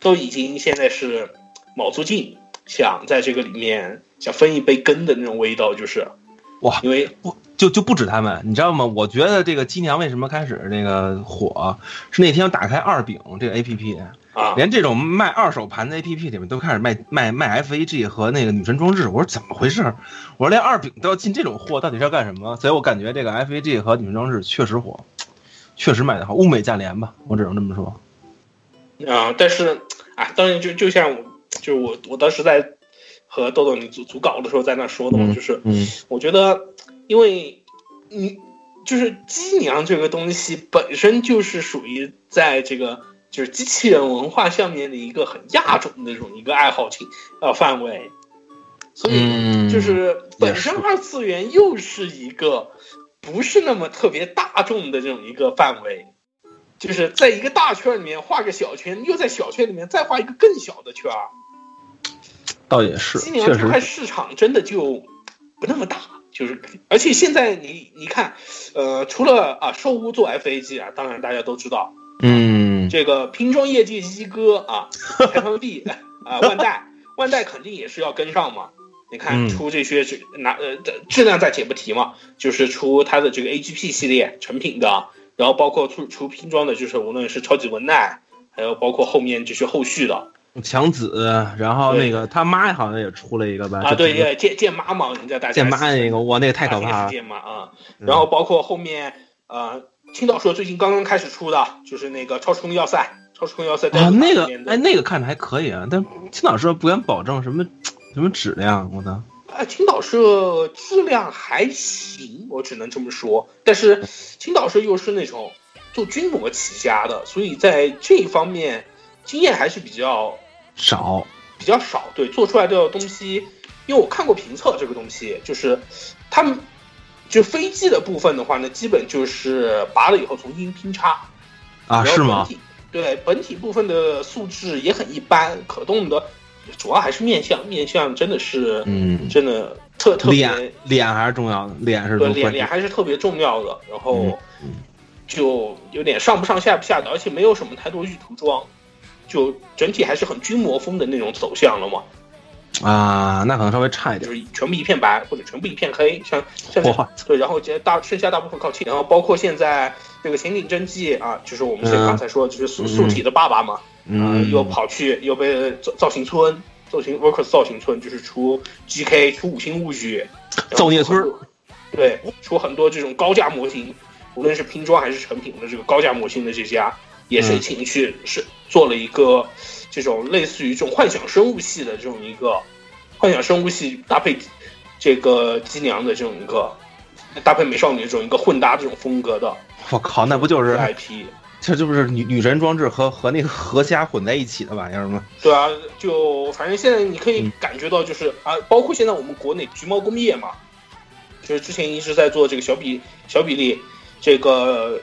都已经现在是卯足劲想在这个里面。想分一杯羹的那种味道，就是哇，因为不就就不止他们，你知道吗？我觉得这个机娘为什么开始那个火，是那天我打开二饼这个 A P P 啊，连这种卖二手盘的 A P P 里面都开始卖卖卖 F A G 和那个女神装置，我说怎么回事？我说连二饼都要进这种货，到底是要干什么？所以我感觉这个 F A G 和女神装置确实火，确实卖的好，物美价廉吧，我只能这么说。啊，但是啊，当然就就像我，就我我当时在。和豆豆你组组稿的时候在那说的嘛，就是，我觉得，因为你就是机娘这个东西本身就是属于在这个就是机器人文化下面的一个很亚种的这种一个爱好情呃范围，所以就是本身二次元又是一个不是那么特别大众的这种一个范围，就是在一个大圈里面画个小圈，又在小圈里面再画一个更小的圈儿。倒也是，今年这块市场真的就不那么大，就是而且现在你你看，呃，除了啊兽屋做 FAG 啊，当然大家都知道，嗯，这个拼装业界一哥啊，台方 B 啊，万代，万代肯定也是要跟上嘛。你看出这些质拿呃质量暂且不提嘛，就是出它的这个 AGP 系列成品的，然后包括出出拼装的，就是无论是超级文奈，还有包括后面这些后续的。强子，然后那个他妈好像也出了一个吧？啊，对，剑剑妈嘛，人家大家剑妈那个，哇，那个太可怕了。剑妈啊，然后包括后面呃，青岛社最近刚刚开始出的，就是那个超时空要塞，超时空要塞啊，那个哎，那个看着还可以啊，但青岛社不敢保证什么什么质量，我操！啊，青岛社质量还行，我只能这么说。但是 青岛社又是那种做军模起家的，所以在这一方面经验还是比较。少，比较少，对，做出来的东西，因为我看过评测，这个东西就是他们就飞机的部分的话呢，基本就是拔了以后重新拼插啊，是吗？对，本体部分的素质也很一般，可动的主要还是面相，面相真的是，嗯，真的特特别脸脸还是重要的，脸是对脸脸还是特别重要的，然后就有点上不上下不下的，而且没有什么太多预涂装。就整体还是很军模风的那种走向了嘛，啊，那可能稍微差一点。就是全部一片白或者全部一片黑，像像对，然后接大剩下大部分靠气，然后包括现在这个刑警真纪啊，就是我们刚才说就是素素体的爸爸嘛，啊、嗯，又跑去又被造造型村造型 Workers 造型村就是出 GK 出五星物语，造孽村。对，出很多这种高价模型，无论是拼装还是成品的这个高价模型的这家，也是嗯请去是做了一个这种类似于这种幻想生物系的这种一个幻想生物系搭配这个机娘的这种一个搭配美少女这种一个混搭这种风格的我靠，那不就是 IP。这这不是女女神装置和和那个河虾混在一起的玩意儿吗？对啊，就反正现在你可以嗯感觉到，就是、啊，包括现在我们国内橘猫工业嘛，就是之前一直在做这个小比小比例这个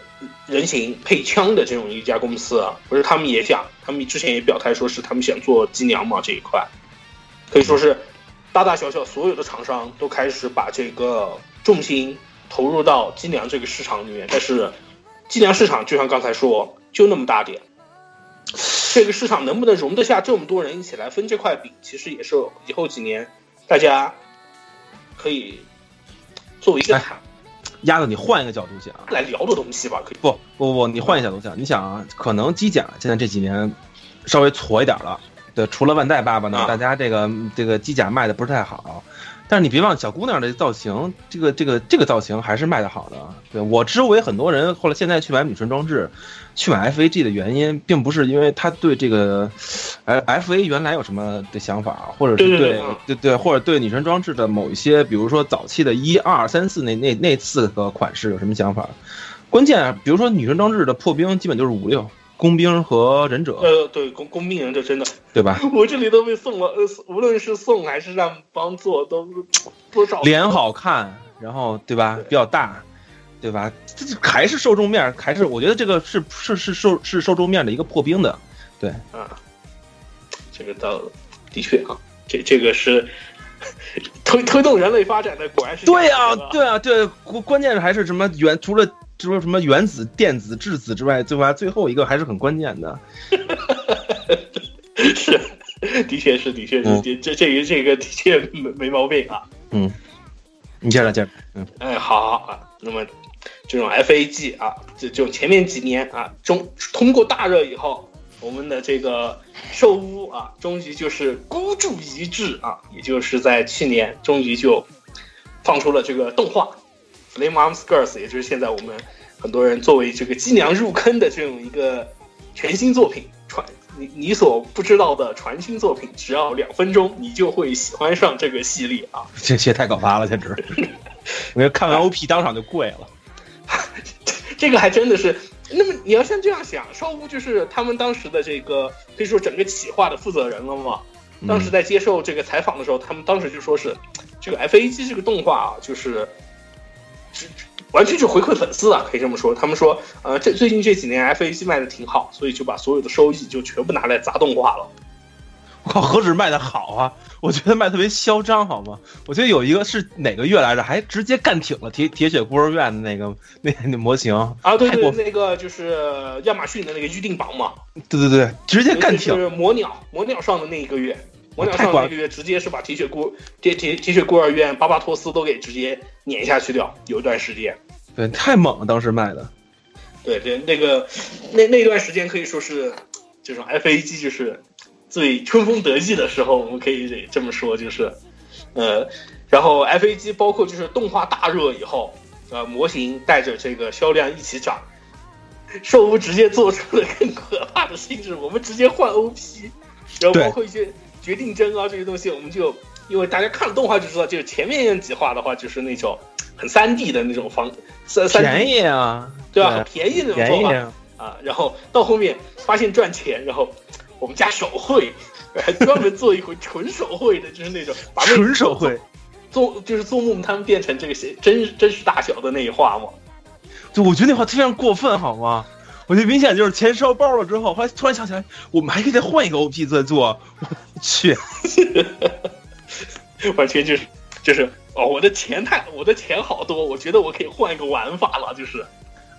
人形配枪的这种一家公司啊，不是他们也讲，他们之前也表态说是他们想做机娘嘛这一块，可以说是大大小小所有的厂商都开始把这个重心投入到机娘这个市场里面，但是机娘市场就像刚才说，就那么大点。这个市场能不能容得下这么多人一起来分这块饼，其实也是以后几年大家可以作为一个哎谈鸭子，你换一个角度讲，来聊这东西吧，可以。不不不，你换一个角度讲，你想啊，可能机甲现在这几年稍微矬一点了，对，除了万代爸爸呢，啊大家这个这个机甲卖的不是太好。但是你别忘，小姑娘的造型，这个这个这个造型还是卖的好的。对我周围很多人后来现在去买女神装置，去买 FAG 的原因，并不是因为他对这个，呃，FA 原来有什么的想法，或者是对对对对嗯对对，或者对女神装置的某一些，比如说早期的一二三四那那那四个款式有什么想法？关键，比如说女神装置的破冰，基本就是五六工兵和忍者，呃，对，工工兵忍者真的，对吧？我这里都被送了，呃，无论是送还是让帮做，都多少脸好看，然后对吧？比较大，对吧？这这还是受众面，还是我觉得这个是是是受是受众面的一个破冰的，对，啊，这个倒的确啊，这这个是推推动人类发展的，果然是对啊、对啊，对，关关键是还是什么原除了除了什么原子、电子、质子之外，对吧？最后一个还是很关键的。是，的确是，的确是，嗯这这这个这个的确没没毛病啊。嗯，你接着接着，嗯，哎，好好啊，那么这种 FAG 啊，就就前面几年啊，中通过大热以后，我们的这个兽屋啊，终于就是孤注一掷啊，也就是在去年终于就放出了这个动画《Flame Arms Girls》，也就是现在我们很多人作为这个机娘入坑的这种一个全新作品传。你你所不知道的传新作品，只要两分钟，你就会喜欢上这个系列啊！这些太可怕了，简直！我觉得看完 OP 当场就跪了。这个还真的是。那么你要像这样想，邵乌就是他们当时的这个可以说整个企划的负责人了嘛。当时在接受这个采访的时候，他们当时就说是这个 FAG 这个动画啊，就是只完全是回馈粉丝啊，可以这么说。他们说，呃，这最近这几年 FAG 卖的挺好，所以就把所有的收益就全部拿来砸动画了。我靠，何止卖的好啊！我觉得卖特别嚣张，好吗？我觉得有一个是哪个月来着，还直接干挺了铁铁血孤儿院的那个那那模型啊，对对，太过那个就是亚马逊的那个预定榜嘛，对对对，直接干挺。就是魔鸟，魔鸟上的那一个月，魔鸟上的那个月，直接是把铁血孤铁铁铁血孤儿院巴巴托斯都给直接碾下去掉，有一段时间。对，太猛了，当时卖的。对对，那个那那段时间可以说是这种 FAG 就是最春风得意的时候，我们可以这么说，就是呃，然后 FAG 包括就是动画大热以后，呃，模型带着这个销量一起涨，兽屋直接做出了更可怕的性质，我们直接换 OP，然后包括一些决定帧啊这些东西，我们就因为大家看了动画就知道，就是前面几话的话就是那种很三 D 的那种方三三便宜啊，对吧？很便宜的那种做法啊。啊，然后到后面发现赚钱，然后我们家手绘，还 专门做一回纯手绘的，就是那种纯手绘，做就是做梦他们变成这个些真真实大小的那一画嘛。就我觉得那话非常过分，好吗？我觉得明显就是钱烧包了之后，后来突然想起来，我们还可以再换一个 OP 再做。我去，完全就是就是哦，我的钱太我的钱好多，我觉得我可以换一个玩法了，就是。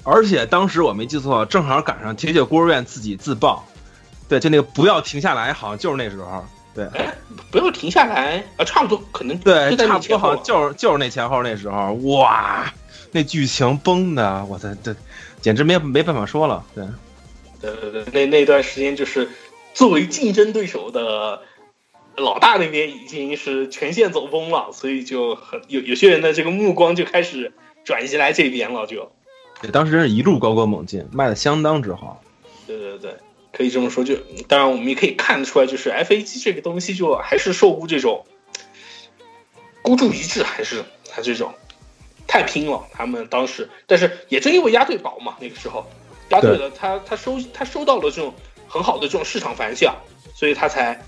而且当时我没记错，正好赶上铁血孤儿院自己自爆，对，就那个不要停下来，好像就是那时候。对，不要停下来啊，差不多可能对，就差不多好像就是就是那前后那时候，哇，那剧情崩的，我操，这简直没没办法说了。对，对对对，那那段时间就是作为竞争对手的老大那边已经是全线走崩了，所以就很有有些人的这个目光就开始转移来这边了，就对，当时真是一路高歌猛进，卖的相当之好。对对对，可以这么说。就当然我们也可以看得出来，就是 F A 机这个东西就还是受雇这种孤注一掷，还是他这种太拼了。他们当时，但是也正因为押对宝嘛，那个时候押对了，他他收他收到了这种很好的这种市场反响，所以他才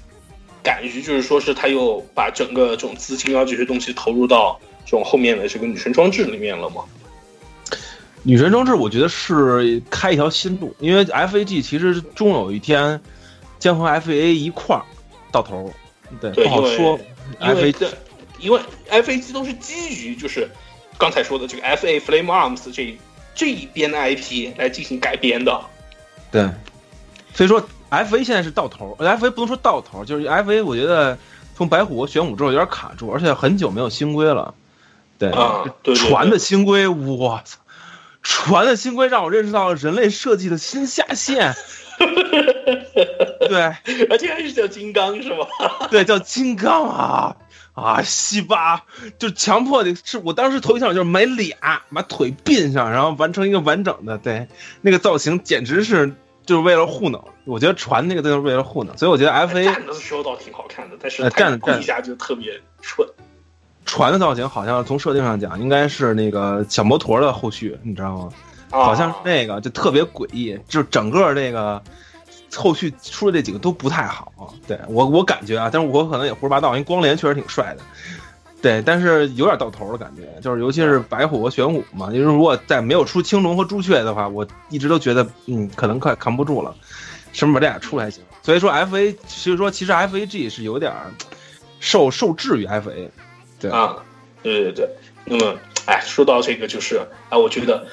敢于就是说是他又把整个这种资金啊这些东西投入到这种后面的这个女神装置里面了嘛。女神装置，我觉得是开一条新路，因为 FAG 其实终有一天将和 FA 一块儿到头，对，对，不好说。因为 FA 因为 FAG 都是基于就是刚才说的这个 FA Flame Arms 这这一边的 IP 来进行改编的。对，所以说 FA 现在是到头，FA 不能说到头，就是 FA 我觉得从白虎和玄武之后有点卡住，而且很久没有新规了。对，啊对对对传的新规，我操！传的新规让我认识到了人类设计的新下限。对，而且还是叫金刚是吗？对，叫金刚啊啊，西巴就强迫的是我当时头一想就是买俩，把腿并上，然后完成一个完整的，对，那个造型简直是就是为了糊弄。我觉得船那个就是为了糊弄，所以我觉得 F A 站的时候倒挺好看的，但是呃站着他跪一下就特别蠢。传的造型好像从设定上讲应该是那个小摩托的后续，你知道吗？啊好像是那个就特别诡异，就整个这个后续出的这几个都不太好。对我我感觉啊，但是我可能也胡说八道，因为光联确实挺帅的。对，但是有点到头的感觉，就是尤其是白虎和玄武嘛，因为如果在没有出青龙和朱雀的话，我一直都觉得嗯可能快扛不住了，什么把这俩出来还行。所以说 F A，所以说其实 F A G 是有点受受制于 F A。对啊，对对对。那么，哎，说到这个，就是啊，我觉得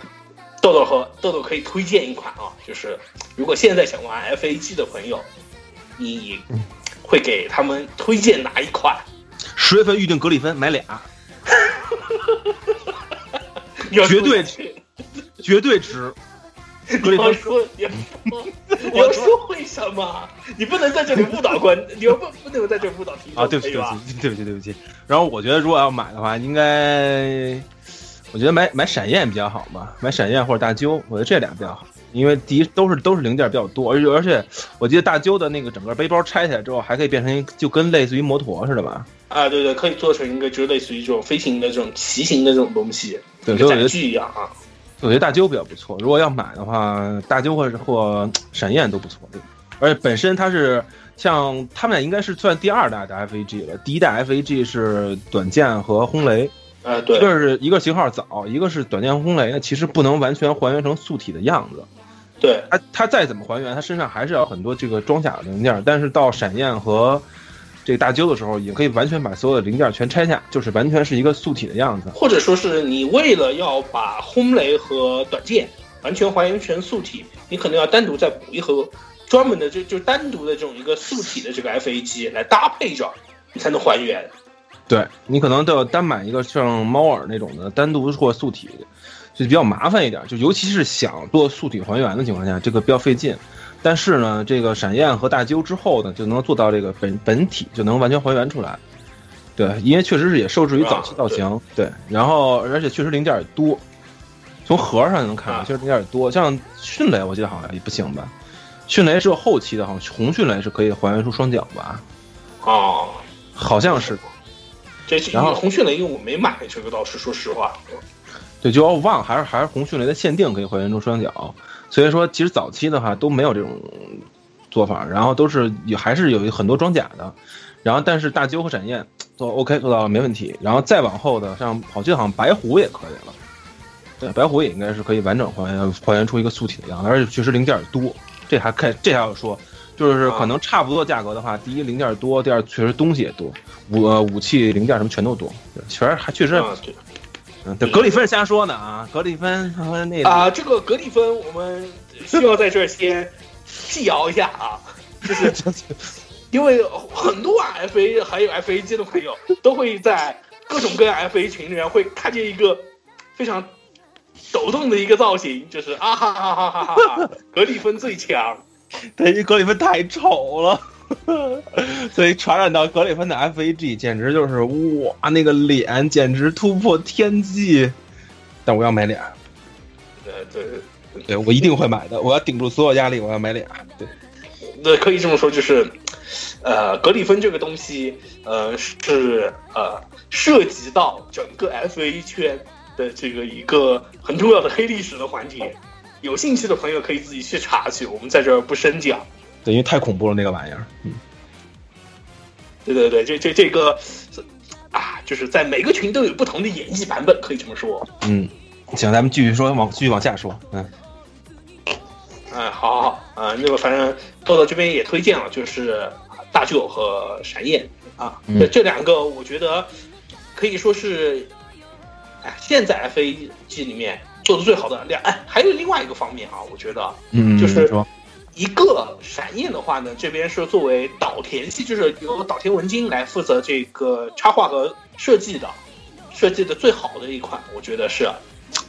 豆豆和豆豆可以推荐一款啊，就是如果现在想玩 FAG 的朋友，你会给他们推荐哪一款？十月份预定格里芬买俩，要绝对说绝对值。格里你要说，你要说，你要说为什么？你不能在这里误导观，你要不不能在这里误导听众，啊，对不起，对不起，对不起，对不起。然后我觉得如果要买的话，应该，我觉得买买闪焰比较好嘛，买闪焰或者大鸠，我觉得这俩比较好。因为第一都是都是零件比较多，而且而且我记得大鸠的那个整个背包拆下来之后，还可以变成一就跟类似于摩托似的吧？啊，对对，可以做成一个就类似于这种飞行的这种骑行的这种东西，对，所以我觉得一个载具一样啊。我觉得大鸠比较不错。如果要买的话，大鸠或者或闪焰都不错。而且本身它是像他们俩应该是算第二代的 FAG 了，第一代 FAG 是短剑和轰雷。呃，对一个是一个型号早，一个是短剑轰雷，那其实不能完全还原成素体的样子。对，它它再怎么还原，它身上还是要很多这个装甲零件。但是到闪焰和这个大揪的时候，也可以完全把所有的零件全拆下，就是完全是一个素体的样子。或者说是你为了要把轰雷和短剑完全还原成素体，你可能要单独再补一盒专门的就就单独的这种一个素体的这个 FA 机来搭配着，你才能还原。对你可能都要单买一个像猫耳那种的单独或素体，就比较麻烦一点。就尤其是想做素体还原的情况下，这个比较费劲。但是呢，这个闪焰和大鸠之后呢，就能做到这个本本体就能完全还原出来。对，因为确实是也受制于早期造型，对，然后而且确实零件也多，从盒上就能看出来，确实零件也多。像迅雷，我记得好像也不行吧？迅雷是后期的，好像红迅雷是可以还原出双脚吧？哦，好像是。这是然后红迅雷，因为我没买这个，倒是说实话。对，就要忘了还是还是红迅雷的限定可以还原出双脚，所以说其实早期的话都没有这种做法，然后都是有还是有很多装甲的，然后但是大鸠和闪焰做 OK 做到了没问题，然后再往后的像我记得好像白虎也可以了，对，白虎也应该是可以完整还原还原出一个素体的样子，而且确实零件多，这还看这还要说。就是可能差不多价格的话，第一零件多，第二确实东西也多，武呃武器零件什么全都多，对，确实还确实，嗯，对，格里芬是瞎说呢啊，格里芬和那个啊，这个格里芬我们需要在这儿先辟谣一下啊，就是 因为很多 FA 还有 FA 机的朋友都会在各种各样 FA 群里面会看见一个非常抖动的一个造型，就是啊哈哈哈哈哈哈，格里芬最强。对，因为格里芬太丑了，所以传染到格里芬的 FAG 简直就是哇，那个脸简直突破天际。但我要买俩，对对对，我一定会买的，我要顶住所有压力，我要买俩。对，那，可以这么说，就是，呃，格里芬这个东西，呃，是呃涉及到整个 FA 圈的这个一个很重要的黑历史的环节。有兴趣的朋友可以自己去查去，我们在这儿不深讲。对，因为太恐怖了那个玩意儿。嗯，对对对，这这这个啊，就是在每个群都有不同的演绎版本，可以这么说。嗯，行，咱们继续说，往继续往下说。嗯，哎，好好好啊，那个反正豆豆这边也推荐了，就是大舅和闪焰啊，嗯这这两个我觉得可以说是，哎，现在 FA G 里面做的最好的两，哎，还有另外一个方面啊，我觉得，嗯就是说一个闪焰的话呢，这边是作为岛田系，就是由岛田文京来负责这个插画和设计的，设计的最好的一款，我觉得是。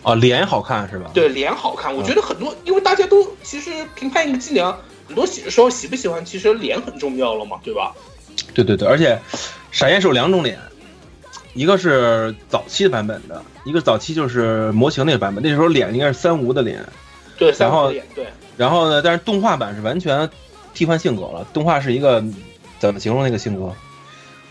哦，脸好看是吧？对，脸好看，我觉得很多，因为大家都其实评判一个伎俩，很多喜时候喜不喜欢，其实脸很重要了嘛，对吧？对对对，而且闪焰是有两种脸，一个是早期的版本的，一个早期就是模型那个版本，那时候脸应该是三无的脸。对，然后三脸，对，然后呢，但是动画版是完全替换性格了，动画是一个怎么形容那个性格？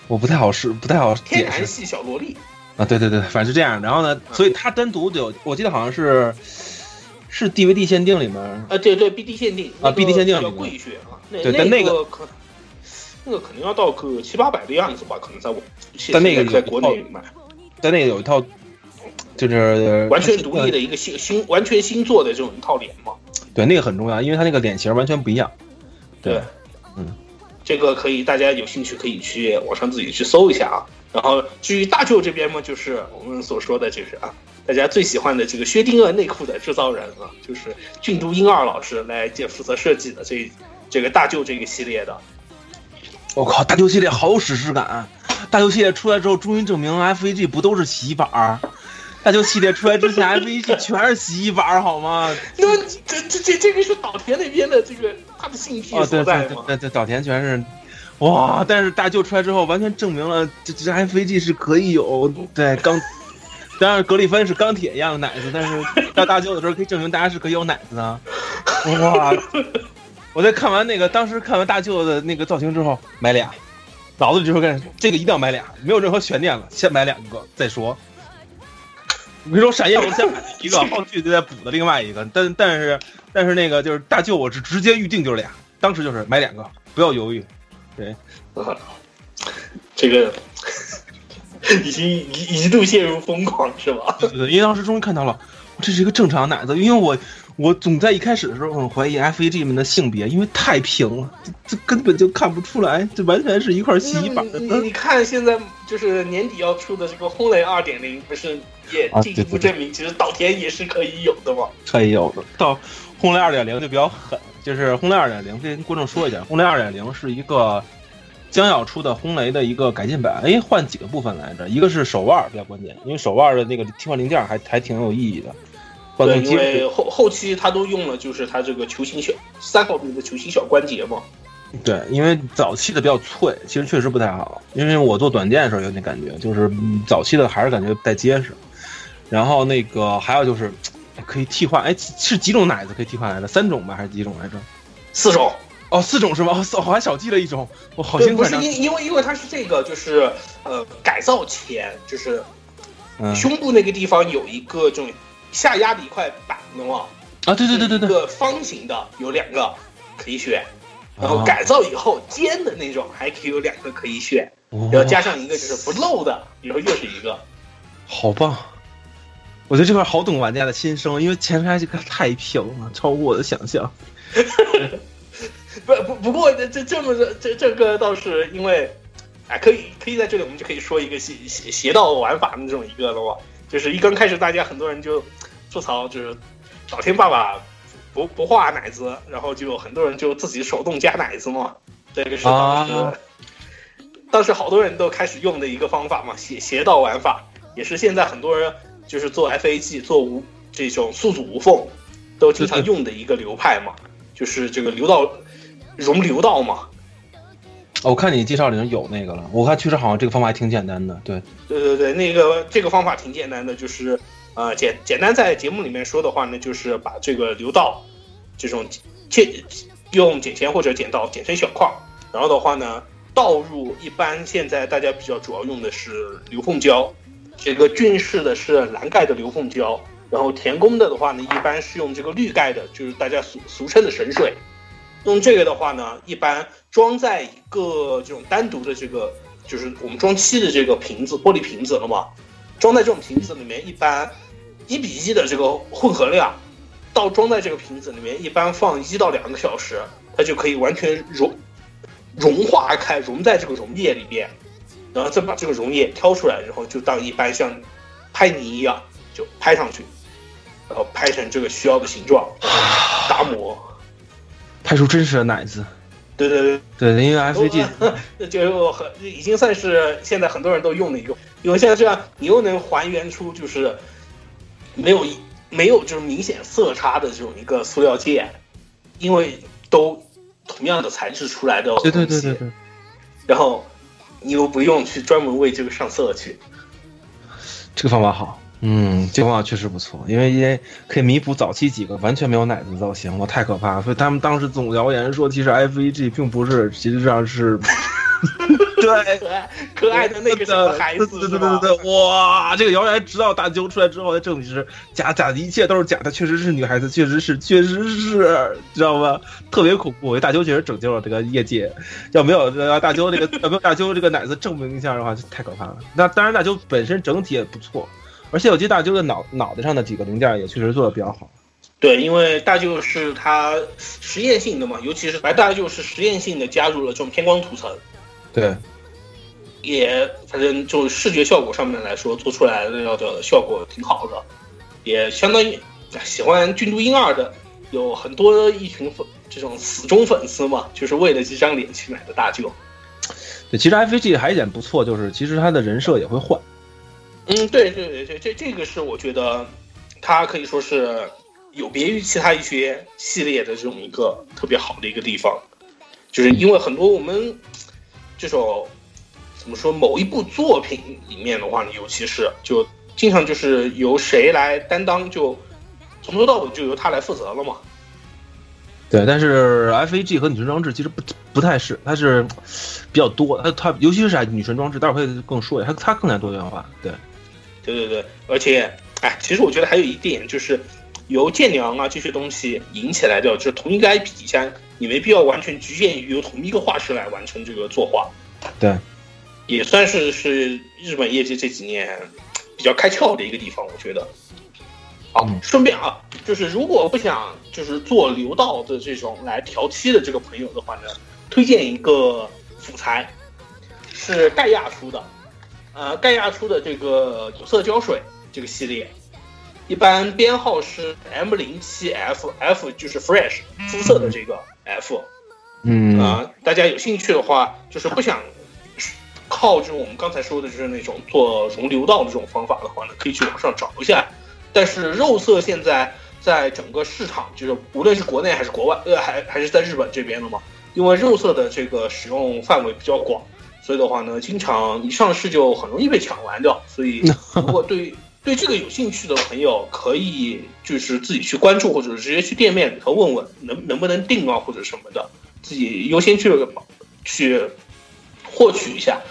我不太好是不太好解释天然系小萝莉，啊，对对对，反正是这样。然后呢，所以它单独有，我记得好像是是 DVD 限定里面啊，对对，BD 限定啊，BD 限定里面比较贵血啊，那对但那个个可那个肯定要到个七八百的样子吧，可能在我但那个在在国内买，在那个有一套就是完全独立的一个新新完全新做的这种一套脸嘛，对，那个很重要，因为他那个脸型完全不一样。对，嗯，这个可以大家有兴趣可以去网上自己去搜一下啊。然后至于大舅这边嘛，就是我们所说的就是啊，大家最喜欢的这个薛定谔内裤的制造人啊，就是俊都英二老师来接负责设计的这这个大舅这个系列的。我靠，大舅系列好有史诗感！啊大舅系列出来之后，终于证明 FAG 不都是洗衣板儿。大舅系列出来之前，FAG 全是洗衣板，好吗？那这这这这个是岛田那边的这个他的性癖哦，对所在嘛？对对对，岛田全是，哇！但是大舅出来之后，完全证明了这这 FAG 是可以有对钢，当然格里芬是钢铁一样的奶子，但是到大舅的时候可以证明大家是可以有奶子的。哇！我在看完那个，当时看完大舅的那个造型之后，买俩，脑子里就说干这个一定要买俩，没有任何悬念了，先买两个再说。我跟你说，闪夜我先买了一个，后续就再补的另外一个，但但是但是那个就是大舅，我是直接预定就是俩，当时就是买两个，不要犹豫。对，这个已经一一度陷入疯狂是吧？对对对，因为当时终于看到了，这是一个正常奶子，因为我我总在一开始的时候很怀疑 FAG 们的性别，因为太平了，这这根本就看不出来，这完全是一块洗衣板。你你你看现在就是年底要出的这个轰雷二点零，不是也啊进一步证明，其实稻田也是可以有的嘛？可以有的。到轰雷二点零就比较狠，就是轰雷二点零跟观众说一下，轰雷二点零是一个将要出的轰雷的一个改进版。哎，换几个部分来着？一个是手腕比较关键，因为手腕的那个替换零件还还挺有意义的，换对，因为。后后期他都用了，就是他这个球形小三毫米的球形小关节嘛。对，因为早期的比较脆，其实确实不太好。因为我做短剑的时候有点感觉，就是嗯早期的还是感觉不太结实。然后那个还有就是可以替换，哎，是几种奶子可以替换来的？三种吧，还是几种来着？四种。哦，四种是吗？哦，我还少记了一种，我好像，不是！因因为因为它是这个，就是呃改造前，就是嗯胸部那个地方有一个这种下压的一块板的嘛。啊，对对对对对，一个方形的有两个可以选，然后哦改造以后尖的那种还可以有两个可以选，哦然后加上一个就是不漏的，然后又是一个。好棒！我觉得这块好懂玩家的心声，因为前排这个太平了，超乎我的想象。不不不过这这这么这这个倒是因为，哎，可以可以在这里我们就可以说一个邪邪邪道玩法的那种一个了嘛，就是一刚开始大家很多人就吐槽，就是老天爸爸不不画奶子，然后就很多人就自己手动加奶子嘛。这个是、当时好多人都开始用的一个方法嘛，邪邪道玩法，也是现在很多人就是做 FAG 做无这种速组无缝都经常用的一个流派嘛，就是这个流道融流道嘛。哦我看你介绍里面有那个了，我看确实好像这个方法还挺简单的，对，对对对，那个这个方法挺简单的，就是呃简简单在节目里面说的话呢，就是把这个流道这种切用剪钳或者剪刀剪成小块儿，然后的话呢倒入一般现在大家比较主要用的是流缝胶，这个俊士的是蓝盖的流缝胶，然后田宫的的话呢一般是用这个绿盖的，就是大家俗俗称的神水。用这个的话呢，一般装在一个这种单独的这个，就是我们装漆的这个瓶子，玻璃瓶子了嘛，装在这种瓶子里面，一般一比一的这个混合量，到装在这个瓶子里面，一般放一到两个小时，它就可以完全融融化开，融在这个溶液里面，然后再把这个溶液挑出来，然后就当一般像拍泥一样就拍上去，然后拍成这个需要的形状，打磨。拍出真实的奶子。对对对，对，因为 FAG 那 就很已经算是现在很多人都用的一个，因为现在这样你又能还原出就是没有没有就是明显色差的这种一个塑料件，因为都同样的材质出来的对对对对对，然后你又不用去专门为这个上色去，这个方法好。嗯，这个方法确实不错，因为因为可以弥补早期几个完全没有奶子的造型，我太可怕了。所以他们当时总谣言说，其实 FEG 并不是，实际上是 对可爱可爱的那个什么孩子，对对对对对，哇！这个谣言直到大揪出来之后才证明是假假的，一切都是假的，确实是女孩子，确实是确实是，知道吗？特别恐怖。大揪确实拯救了这个业界，要没有要大揪这个要没有大揪这个奶子证明一下的话，就太可怕了。那当然，大揪本身整体也不错。而且我记得大揪的脑脑袋上的几个零件也确实做的比较好。对，因为大舅是他实验性的嘛，尤其是白大舅是实验性的加入了这种偏光涂层。对，也反正就视觉效果上面来说，做出来的的效果挺好的，也相当于喜欢军都鹰二的有很多一群粉这种死忠粉丝嘛，就是为了这张脸去买的大舅。对，其实 FAG 还有一点不错，就是其实他的人设也会换。嗯，对对对对，这这个是我觉得，他可以说是有别于其他一些系列的这种一个特别好的一个地方，就是因为很多我们这种怎么说某一部作品里面的话呢，尤其是就经常就是由谁来担当，就从头到尾就由他来负责了嘛。对，但是 FAG 和女神装置其实不不太是，它是比较多，它它尤其是女神装置，待会儿会更说一下，它它更加多元化，对。对对对，而且，哎，其实我觉得还有一点就是，由剑娘啊这些东西引起来的，就是同一个 IP 底下，你没必要完全局限于由同一个画师来完成这个作画。对，也算是是日本业界这几年比较开窍的一个地方，我觉得。好，顺便啊，就是如果不想就是做流道的这种来调漆的这个朋友的话呢，推荐一个辅材，是盖亚出的。呃，盖亚出的这个有色胶水这个系列，一般编号是 M 零七 F，F 就是 Fresh 肤色的这个 F。嗯啊、呃，大家有兴趣的话，就是不想靠就是我们刚才说的，就是那种做熔流道的这种方法的话呢，可以去网上找一下。但是肉色现在在整个市场，就是无论是国内还是国外，呃，还还是在日本这边的嘛，因为肉色的这个使用范围比较广。所以的话呢，经常一上市就很容易被抢完掉。所以，如果对对这个有兴趣的朋友，可以就是自己去关注，或者直接去店面里头问问能能不能订啊，或者什么的，自己优先去去获取一下。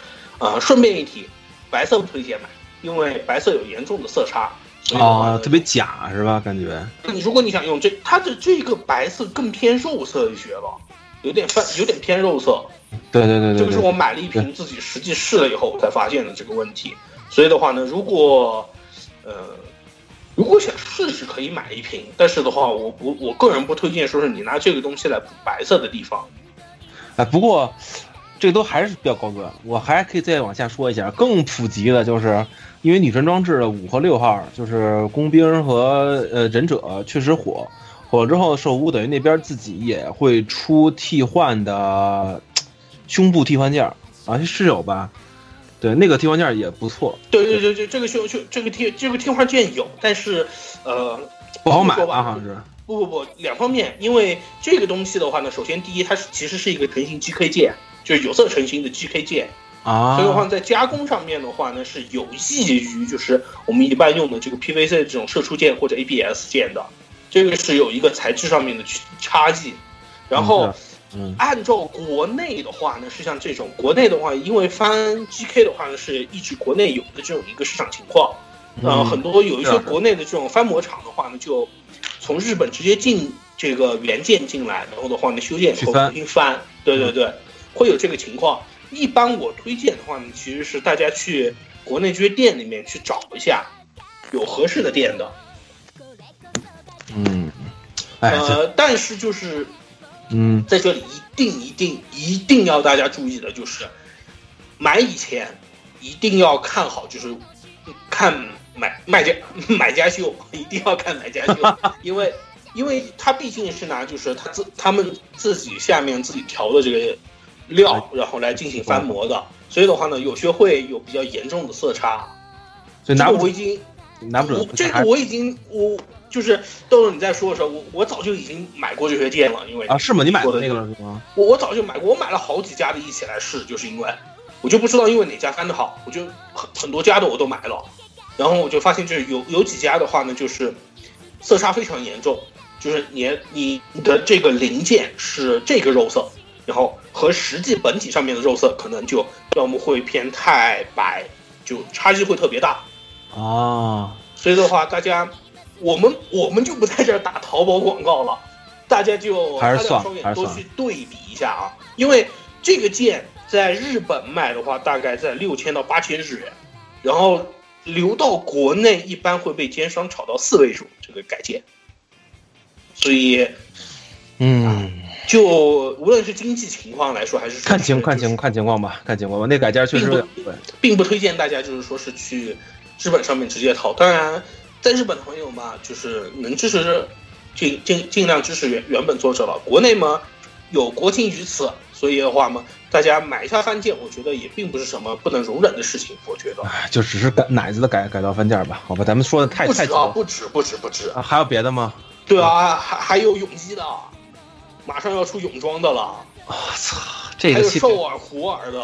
啊、呃，顺便一提，白色不推荐买，因为白色有严重的色差。哦，特别假是吧？感觉。你如果你想用这，它的这个白色更偏肉色一些了，有点泛，有点偏肉色。对对对对，这个是我买了一瓶，自己实际试了以后才发现的这个问题。所以的话呢，如果呃如果想试试，可以买一瓶，但是的话，我不我个人不推荐说是你拿这个东西来补白色的地方。哎，不过这个都还是比较高端，我还可以再往下说一下，更普及的就是因为女神装置的五和六号，就是工兵和呃忍者确实火，火了之后兽屋等于那边自己也会出替换的。胸部替换件儿啊，是有吧？对，那个替换件儿也不错，对对对对，这个胸胸这个替这个替换件有，但是呃不好买吧？好像是。不不不，两方面，因为这个东西的话呢，首先第一，它是其实是一个成型 GK 件，就是有色成型的 GK 键，啊，所以的话在加工上面的话呢，是有益于就是我们一般用的这个 PVC 的这种射出键或者 ABS 键的，这个是有一个材质上面的区差异。然后嗯按照国内的话呢，是像这种国内的话，因为翻 GK 的话呢，是一直国内有的这种一个市场情况，呃，嗯很多有一些国内的这种翻模厂的话呢，就从日本直接进这个原件进来，然后的话呢修建以后重新翻，对对对，会有这个情况。一般我推荐的话呢，其实是大家去国内这些店里面去找一下有合适的店的，嗯，哎，呃，但是就是嗯。在这里一定一定一定要大家注意的就是，买以前一定要看好，就是看买卖家买家秀，一定要看买家秀，因为因为他毕竟是拿就是他自他们自己下面自己调的这个料，然后来进行翻模的，所以的话呢，有些会有比较严重的色差。所以拿不准，这个我已经拿不准我。这个我已经我就是豆豆你在说的时候，我我早就已经买过这些店了，因为啊，是吗？你买过的的那个了是吗？我我早就买过，我买了好几家的一起来试，就是因为我就不知道因为哪家翻的好，我就很很多家的我都买了，然后我就发现就是有有几家的话呢，就是色差非常严重，就是你你你的这个零件是这个肉色，然后和实际本体上面的肉色可能就要么会偏太白，就差距会特别大。啊，所以的话，大家我们我们就不在这儿打淘宝广告了，大家就还是算擦亮双眼多去对比一下啊，因为这个剑在日本卖的话，大概在六千到八千日元，然后流到国内一般会被奸商炒到四位数这个改件，所以嗯，就无论是经济情况来说，还是看情是看情看情况吧，看情况吧。那改件确实有点贵。并不推荐大家就是说是去日本上面直接淘。当然，在日本的朋友嘛，就是能支持尽尽尽量支持原原本作者了。国内嘛，有国情于此，所以的话嘛，大家买一下翻件，我觉得也并不是什么不能容忍的事情。我觉得哎就只是改奶子的改改造翻件吧，好吧，咱们说的太不止啊，太久了不止，不止，不止。啊，还有别的吗？对啊，还还有泳衣的，马上要出泳装的了，我操，这还有个系列兽耳、虎耳的。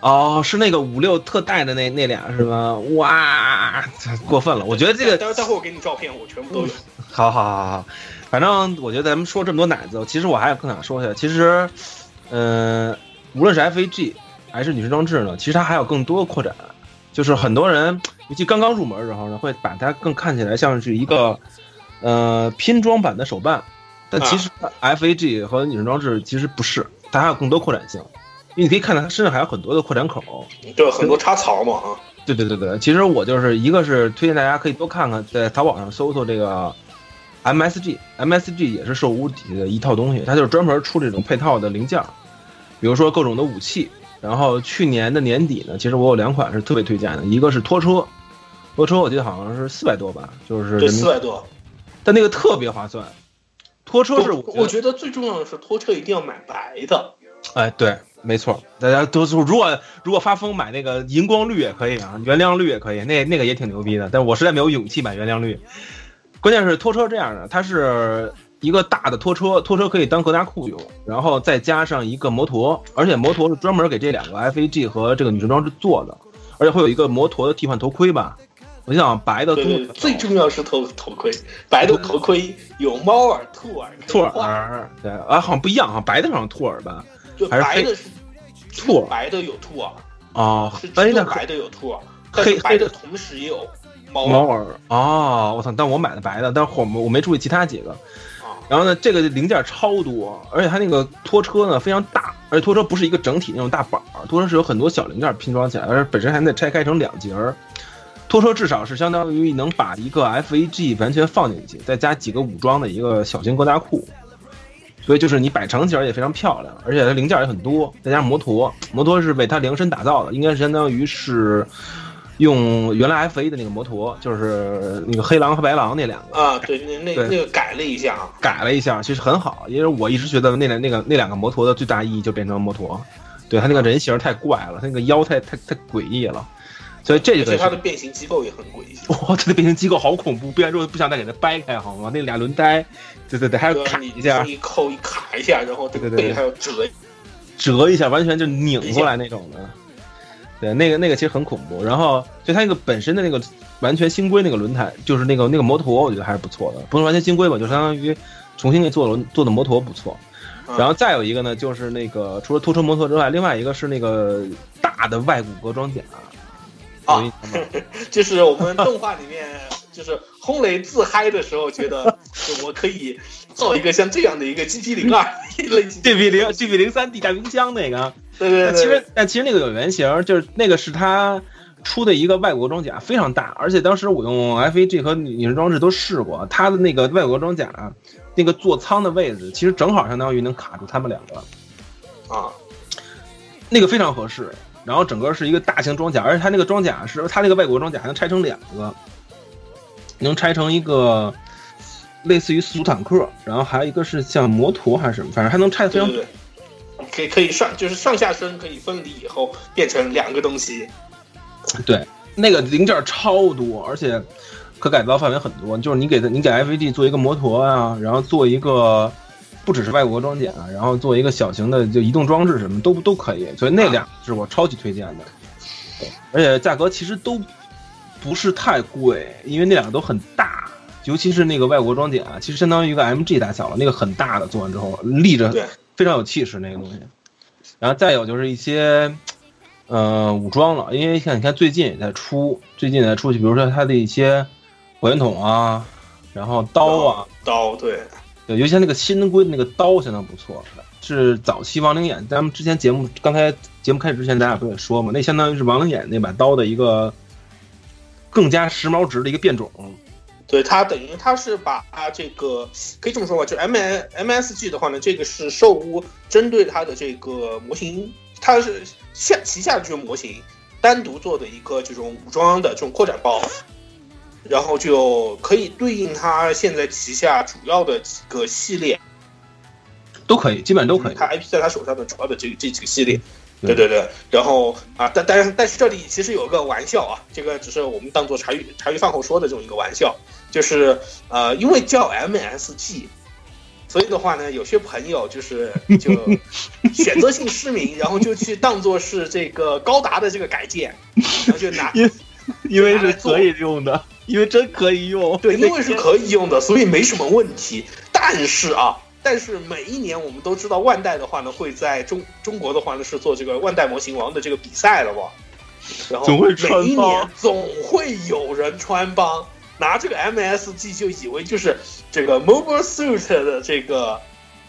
哦，是那个五六特带的那那俩是吗？哇，过分了！我觉得这个待会待会儿我给你照片，我全部都有。好好好好，反正我觉得咱们说这么多奶子，其实我还有更想说一下，其实，嗯、无论是 FAG 还是女士装置呢，其实它还有更多扩展，就是很多人尤其刚刚入门的时候呢，会把它更看起来像是一个呃拼装版的手办，但其实 FAG 和女士装置其实不是，它还有更多扩展性，因为你可以看到它身上还有很多的扩展口，对，很多插槽嘛啊。对对对对，其实我就是一个是推荐大家可以多看看，在淘宝上搜搜这个 MSG，MSG 也是兽屋底下的一套东西，它就是专门出这种配套的零件，比如说各种的武器。然后去年的年底呢，其实我有两款是特别推荐的，一个是拖车，拖车我记得好像是四百多吧，就是对，四百多。但那个特别划算。拖车是我我觉得最重要的是拖车一定要买白的。哎，对，没错，大家都说，如果如果发疯买那个荧光绿也可以啊，原谅绿也可以，那那个也挺牛逼的，但我实在没有勇气买原谅绿。关键是拖车这样的，它是一个大的拖车，拖车可以当格纳库用，然后再加上一个摩托，而且摩托是专门给这两个 FAG 和这个女神装置做的，而且会有一个摩托的替换头盔吧。我想白的对对，棕的最重要是头头盔，白的头盔有猫耳、兔耳、兔耳，对啊，好像不一样，哈白的好像兔耳吧，就还是黑白的是兔耳白的有兔耳，哦是，哎那只有白的有兔耳，但是白的同时也有猫猫耳哦，我操！但我买的白的，但是我我没注意其他几个。然后呢，这个零件超多，而且它那个拖车呢非常大，而且拖车不是一个整体那种大板儿，拖车是有很多小零件拼装起来，而且本身还得拆开成两节儿。拖车至少是相当于能把一个 FAG 完全放进去，再加几个武装的一个小型格纳库，所以就是你摆成起来也非常漂亮，而且它零件也很多，再加上摩托，摩托是为它量身打造的，应该是相当于是用原来 FA 的那个摩托，就是那个黑狼和白狼那两个。啊，对，那那那个改了一下。啊，改了一下，其实很好，因为我一直觉得那两那个那两个摩托的最大意义就变成摩托，对它那个人形太怪了，它那个腰太太太诡异了，所以这而个且它的变形机构也很诡异。哇，它的变形机构好恐怖，变完之后不想再给它掰开，好吗？那俩轮胎，对对对，还要卡一下，一扣一卡一下，然后这个对对对背还要折折一下，完全就拧过来那种的。对，那个那个其实很恐怖。然后就它那个本身的那个完全新规那个轮胎，就是那个那个摩托，我觉得还是不错的。不是完全新规吧，就相当于重新给做轮做的摩托不错。然后再有一个呢，就是那个除了拖车摩托之外，另外一个是那个大的外骨骼装甲。啊，就是我们动画里面，就是轰雷自嗨的时候，觉得 我可以造一个像这样的一个 GT 零二 类型 GP 零 GP 零三 D 大冰箱那个。对对对，但其实但其实那个有原型，就是那个是他出的一个外国装甲，非常大，而且当时我用 FAG 和隐身装置都试过，它的那个外国装甲那个座舱的位置，其实正好相当于能卡住他们两个啊，那个非常合适。然后整个是一个大型装甲，而且它那个装甲是它那个外国装甲还能拆成两个，能拆成一个类似于速坦克，然后还有一个是像摩托还是什么，反正还能拆的非常对对对，可以可以上就是上下身可以分离以后变成两个东西。对，那个零件超多，而且可改造范围很多。就是你给它，你给 FVD 做一个摩托啊，然后做一个不只是外国装甲，然后做一个小型的就移动装置，什么都都可以。所以那俩是我超级推荐的，对，而且价格其实都不是太贵，因为那两个都很大。尤其是那个外国装甲，其实相当于一个 MG 大小了，那个很大的，做完之后立着非常有气势那个东西。然后再有就是一些。呃，武装了，因为像你看最近也在出，最近也在出去，比如说它的一些火箭筒啊，然后刀啊，刀对，对，尤其那个新规的那个刀相当不错，是早期亡灵眼，咱们之前节目刚才节目开始之前，咱俩不也说嘛，那相当于是亡灵眼那把刀的一个更加时髦值的一个变种。对，它等于它是把它这个可以这么说吧，就 M M S G 的话呢，这个是兽屋针对它的这个模型，它是下旗下的这个模型单独做的一个这种武装的这种扩展包，然后就可以对应它现在旗下主要的几个系列，都可以，基本都可以。它 IP 在它手上的主要的这这几个系列。对。对对，然后啊，但但是但是这里其实有个玩笑啊，这个只是我们当做茶余茶余饭后说的这种一个玩笑，就是呃，因为叫 MSG，所以的话呢，有些朋友就是就选择性失明，然后就去当做是这个高达的这个改建，然后就拿 因因为是可以用的，因为真可以用，对，因为是可以用的，所以没什么问题。但是啊。但是每一年我们都知道万代的话呢，会在中中国的话呢是做这个万代模型王的这个比赛了吧？然后每一年总会有人穿帮，拿这个 MSG 就以为就是这个 Mobile Suit 的这个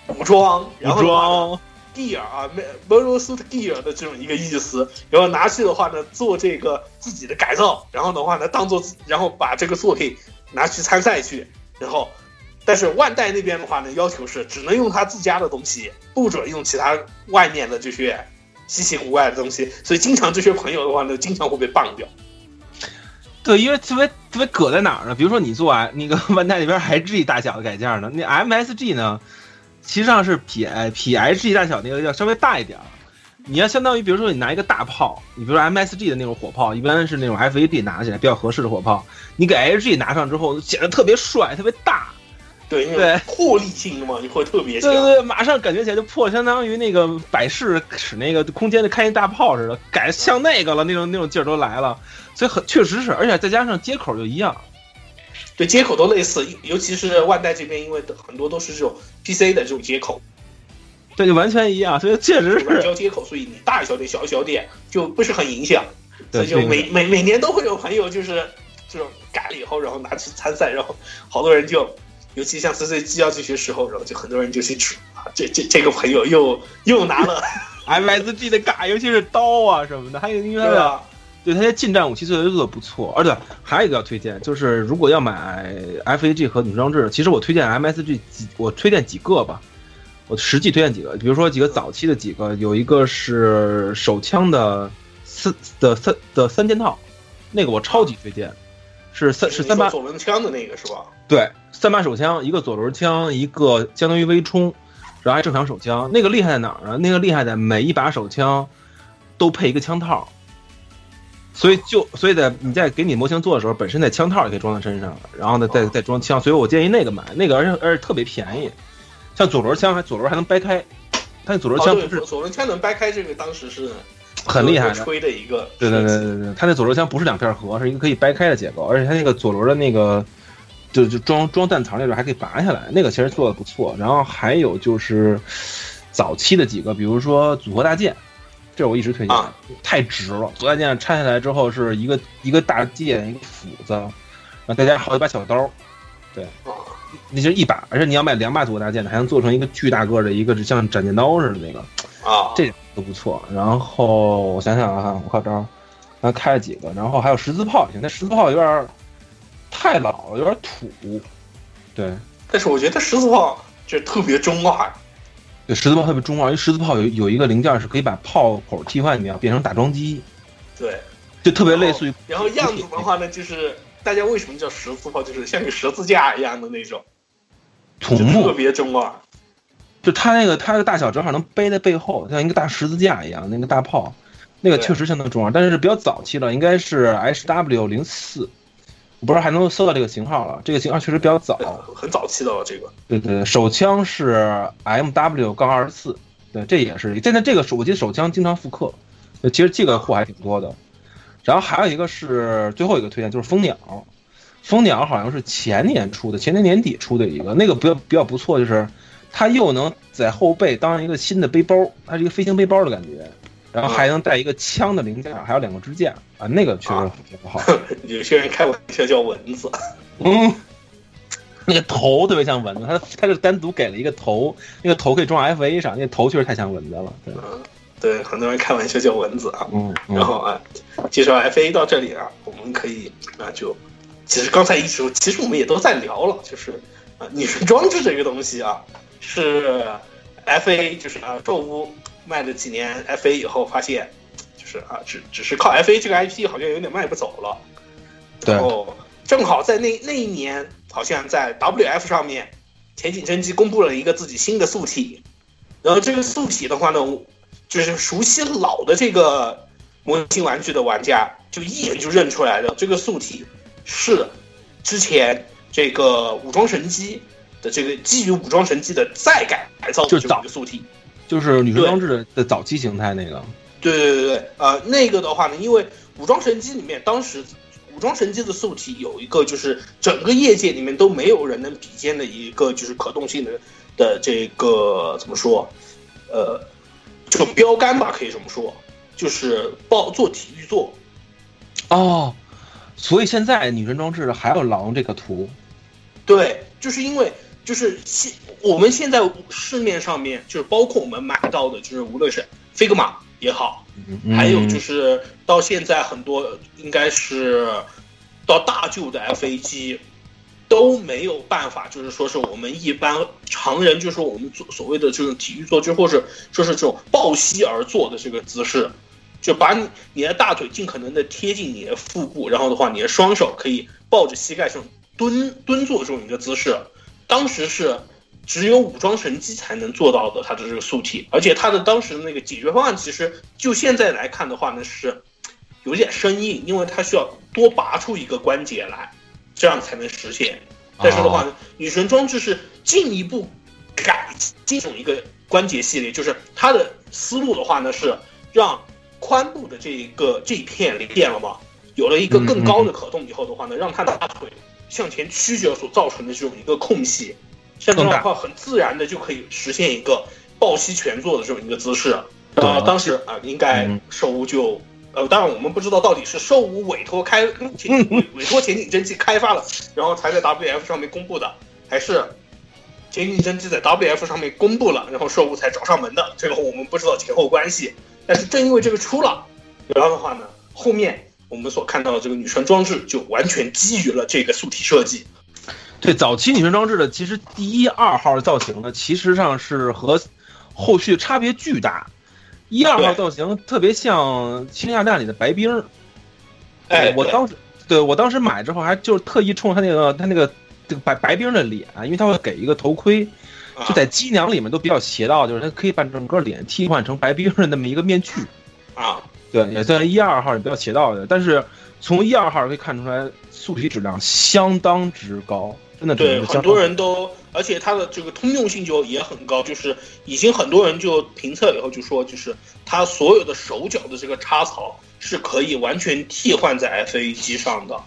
武装，然后 Gear 啊，Mobile Suit Gear 的这种一个意思，然后拿去的话呢做这个自己的改造，然后的话呢当做，然后把这个作品拿去参赛去，然后。但是万代那边的话呢，要求是只能用他自家的东西，不准用其他外面的这些稀奇古怪的东西，所以经常这些朋友的话呢，经常会被棒掉。对，因为特别特别搁在哪儿呢？比如说你做啊那个 万代那边 HG 大小的改件呢，那 MSG 呢，其实上是比比 HG 大小那个要稍微大一点。你要相当于，比如说你拿一个大炮，你比如说 MSG 的那种火炮，一般是那种 FAD 拿起来比较合适的火炮，你给 HG 拿上之后，显得特别帅，特别大。对对，魄力性嘛，你会特别对对对，马上感觉起来就破，相当于那个百事使那个空间的开一大炮似的，改像那个了，那种那种劲儿都来了，所以很确实是，而且再加上接口就一样，对，接口都类似，尤其是万代这边，因为很多都是这种 PC 的这种接口，这，就完全一样，所以确实是交接口，所以你大一小点，小一小点就不是很影响，所以就每每每年都会有朋友就是这种改了以后，然后拿去参赛，然后好多人就。尤其像 C C G 要这些时候，然后就很多人就去吃啊，这这这个朋友又又拿了 M S G 的嘎，尤其是刀啊什么的，还有因为它的对它的近战武器做的做的不错，而且还有一个要推荐，就是如果要买 F A G 和女装置，其实我推荐 M S G 几，我推荐几个吧，我实际推荐几个，比如说几个早期的几个，有一个是手枪的三的三的三件套，那个我超级推荐，是三是三把左轮枪的那个是吧？对。三把手枪，一个左轮枪，一个相当于微冲，然然后还正常手枪。那个厉害在哪儿呢？那个厉害在每一把手枪都配一个枪套，所以就所以在你在给你模型做的时候，本身在枪套也可以装在身上，然后呢再再装枪。所以我建议那个买那个，而且而且特别便宜，像左轮枪还左轮还能掰开，它那左轮枪不是左左轮枪能掰开，这个当时是很厉害的。吹的一个。对对对对对，它那左轮枪不是两片合，是一个可以掰开的结构，而且它那个左轮的那个就就装装弹槽那种还可以拔下来，那个其实做的不错。然后还有就是早期的几个，比如说组合大剑，这我一直推荐的，太值了。组合大剑拆下来之后是一个一个大剑，一个斧子，然后再加上好几把小刀，对，那就是一把，而且你要买两把左大剑的，还能做成一个巨大个的一个像斩剑刀似的那个。啊，这都不错。然后我想想啊，我靠这儿，然后开了几个，然后还有十字炮也行，但十字炮有点太老了，有点土。对，但是我觉得十字炮就特别中二。对，十字炮特别中二，因为十字炮有有一个零件是可以把炮口替换掉，变成打桩机，对，就特别类似于。然后样子的话呢，就是大家为什么叫十字炮，就是像个十字架一样的那种，土木特别中二。就它那个它的大小正好能背在背后，像一个大十字架一样，那个大炮，那个确实相当重要，但是是比较早期了，应该是 H W 零四，我不知道还能搜到这个型号了。这个型号确实比较早，很早期的了。这个对对对，手枪是 M W 杠二十四，对，这也是现在这个手我记得手枪经常复刻，其实这个货还挺多的。然后还有一个是最后一个推荐就是蜂鸟，蜂鸟好像是前年出的，前年年底出的一个，那个比较比较不错，就是。它又能在后背当一个新的背包，它是一个飞行背包的感觉，然后还能带一个枪的零件，还有两个支架啊，那个确实挺不好。有些人开玩笑叫蚊子，嗯，那个头特别像蚊子，他他是单独给了一个头，那个头可以装 FA 上，那个头确实太像蚊子了。对，对，很多人开玩笑叫蚊子啊。嗯，然后啊，介绍 FA 到这里啊，我们可以啊就，其实刚才一直其实我们也都在聊了，就是啊，女神装置这个东西啊。是 F A，就是啊，宙屋卖了几年 F A 以后，发现就是啊，只只是靠 F A 这个 I P 好像有点卖不走了。对。然后正好在那那一年，好像在 W F 上面，前景真纪公布了一个自己新的素体。然后这个素体的话呢，就是熟悉老的这个模型玩具的玩家，就一眼就认出来了，这个素体是之前这个武装神机。的这个基于武装神机的再改改造的这个素体，就是女神装置的的早期形态那个。对对对对，呃，那个的话呢，因为武装神机里面当时武装神机的素体有一个就是整个业界里面都没有人能比肩的一个就是可动性的的这个怎么说，呃，这个标杆吧，可以这么说，就是报做体育做。哦，所以现在女神装置还要狼这个图。对，就是因为。就是现我们现在市面上面就是包括我们买到的，就是无论是飞格玛也好，还有就是到现在很多应该是到大旧的 F A 机都没有办法，就是说是我们一般常人，就是说我们做所谓的这种体育坐姿，或者说是这种抱膝而坐的这个姿势，就把你你的大腿尽可能的贴近你的腹部，然后的话，你的双手可以抱着膝盖这种蹲蹲坐这种一个姿势。当时是只有武装神机才能做到的，它的这个素体，而且它的当时的那个解决方案，其实就现在来看的话呢，是有点生硬，因为它需要多拔出一个关节来，这样才能实现。但是的话呢，女神装置是进一步改进这种一个关节系列，就是它的思路的话呢，是让髋部的这一个这一片零件了嘛，有了一个更高的可动以后的话呢，让它的大腿。向前曲折所造成的这种一个空隙，像这样的话，很自然的就可以实现一个抱膝全坐的这种一个姿势。啊，当时啊，应该兽屋就呃，当然我们不知道到底是兽屋委托开 委托前景真纪开发了，然后才在 WF 上面公布的，还是前景真纪在 WF 上面公布了，然后兽屋才找上门的。这个我们不知道前后关系。但是正因为这个出了，然后的话呢，后面。我们所看到的这个女神装置就完全基于了这个素体设计。对，早期女神装置的其实第一二号造型呢，其实上是和后续差别巨大。一二号造型特别像《星亚战》里的白冰。哎，我当时对我当时买之后还就是特意冲他那个他那个这个白白冰的脸，因为他会给一个头盔，啊就在机娘里面都比较邪道，就是它可以把整个脸替换成白冰的那么一个面具。啊，对，也算一二号也比较邪道的，但是从一二号可以看出来，素体质量相当之高，真的对，很多人都，而且它的这个通用性就也很高，就是已经很多人就评测以后就说，就是它所有的手脚的这个插槽是可以完全替换在 F A 机上的。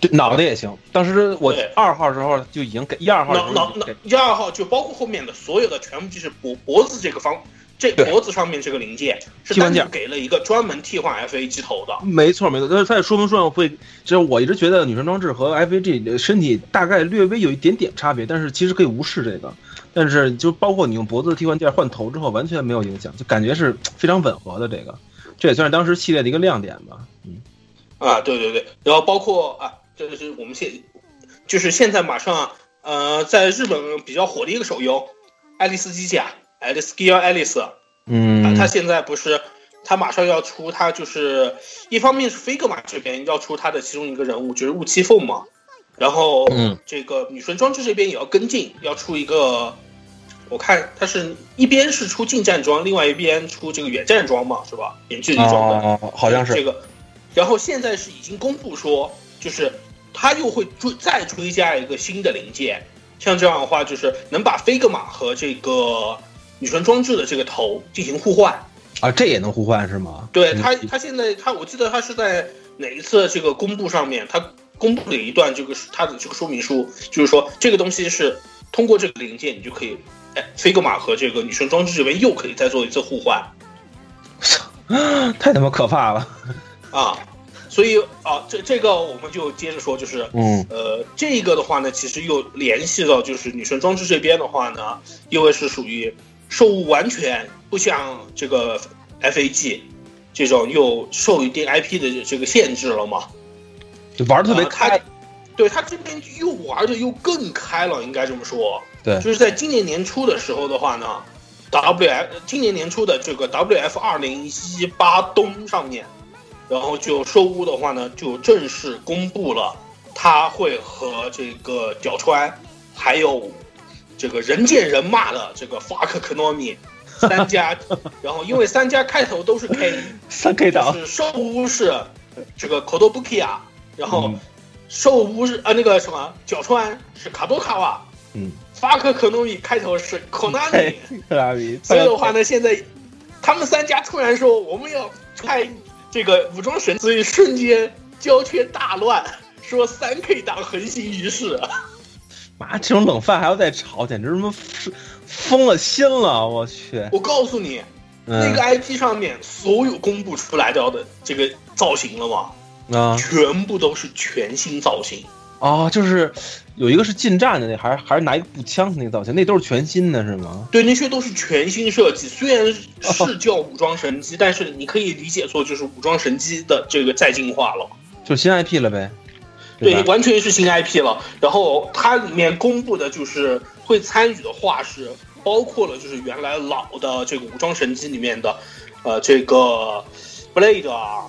对脑袋也行。当时我对二号时候就已经给一二号脑脑脑一二号就包括后面的所有的全部就是脖脖子这个方，这脖子上面这个零件是单独给了一个专门替换 F A 机头的。没错没错，但是它也说明书上会，就是我一直觉得女神装置和 FAG 的身体大概略微有一点点差别，但是其实可以无视这个。但是就包括你用脖子的替换件换头之后，完全没有影响，就感觉是非常吻合的这个，这也算是当时系列的一个亮点吧。嗯，啊，对对对，然后包括啊，这就是我们现就是现在马上呃，在日本比较火的一个手游《爱丽丝机甲》（Alice Gear Alice），嗯啊，它现在不是他马上要出，他就是一方面是飞格玛这边要出他的其中一个人物，就是雾七凤嘛，然后嗯这个女神装置这边也要跟进，要出一个。我看他是一边是出近战装，另外一边出这个远战装嘛，是吧？远距离装的。哦，好像是这个，然后现在是已经公布说，就是他又会追再追加一个新的零件，像这样的话，就是能把飞格玛和这个女神装置的这个头进行互换。啊，这也能互换是吗？嗯对他，他现在他我记得他是在哪一次这个公布上面，他公布了一段这个他的这个说明书，就是说这个东西是通过这个零件，你就可以，哎，飞格玛和这个女神装置这边又可以再做一次互换。太他妈可怕了。啊，所以啊，这这个我们就接着说，就是嗯呃，这个的话呢，其实又联系到就是女神装置这边的话呢，因为是属于受完全不像这个 FAG 这种又受一定 IP 的这个限制了嘛，就玩的特别开。对他这边又玩的又更开了，应该这么说。对就是在今年年初的时候的话呢，WF 今年年初的这个 WF 二零一八冬上面，然后就收屋的话呢，就正式公布了，他会和这个角川，还有这个人见人骂的这个 Fuck Konami 三家，然后因为三家开头都是 K，三 K 党是收屋是这个 Kodobukiya，然后嗯受屋是呃那个什么角川是卡多卡瓦，嗯，法克可诺米开头是 Konami。所以的话呢，现在他们三家突然说我们要开这个武装神，所以瞬间胶圈大乱，说三 K 党横行于世。妈，这种冷饭还要再炒，简直他妈是疯了心了！我去，我告诉你，嗯那个 IP 上面所有公布出来的的这个造型了嘛，啊全部都是全新造型。哦，就是有一个是近战的那，还是还是拿一个步枪的那个造型，那都是全新的是吗？对，那些都是全新设计，虽然是叫武装神机，但是你可以理解作就是武装神机的这个再进化了。就是新 IP 了呗。对，完全是新 IP 了。然后它里面公布的就是会参与的画师，包括了就是原来老的这个武装神机里面的，呃，这个 Blade 啊，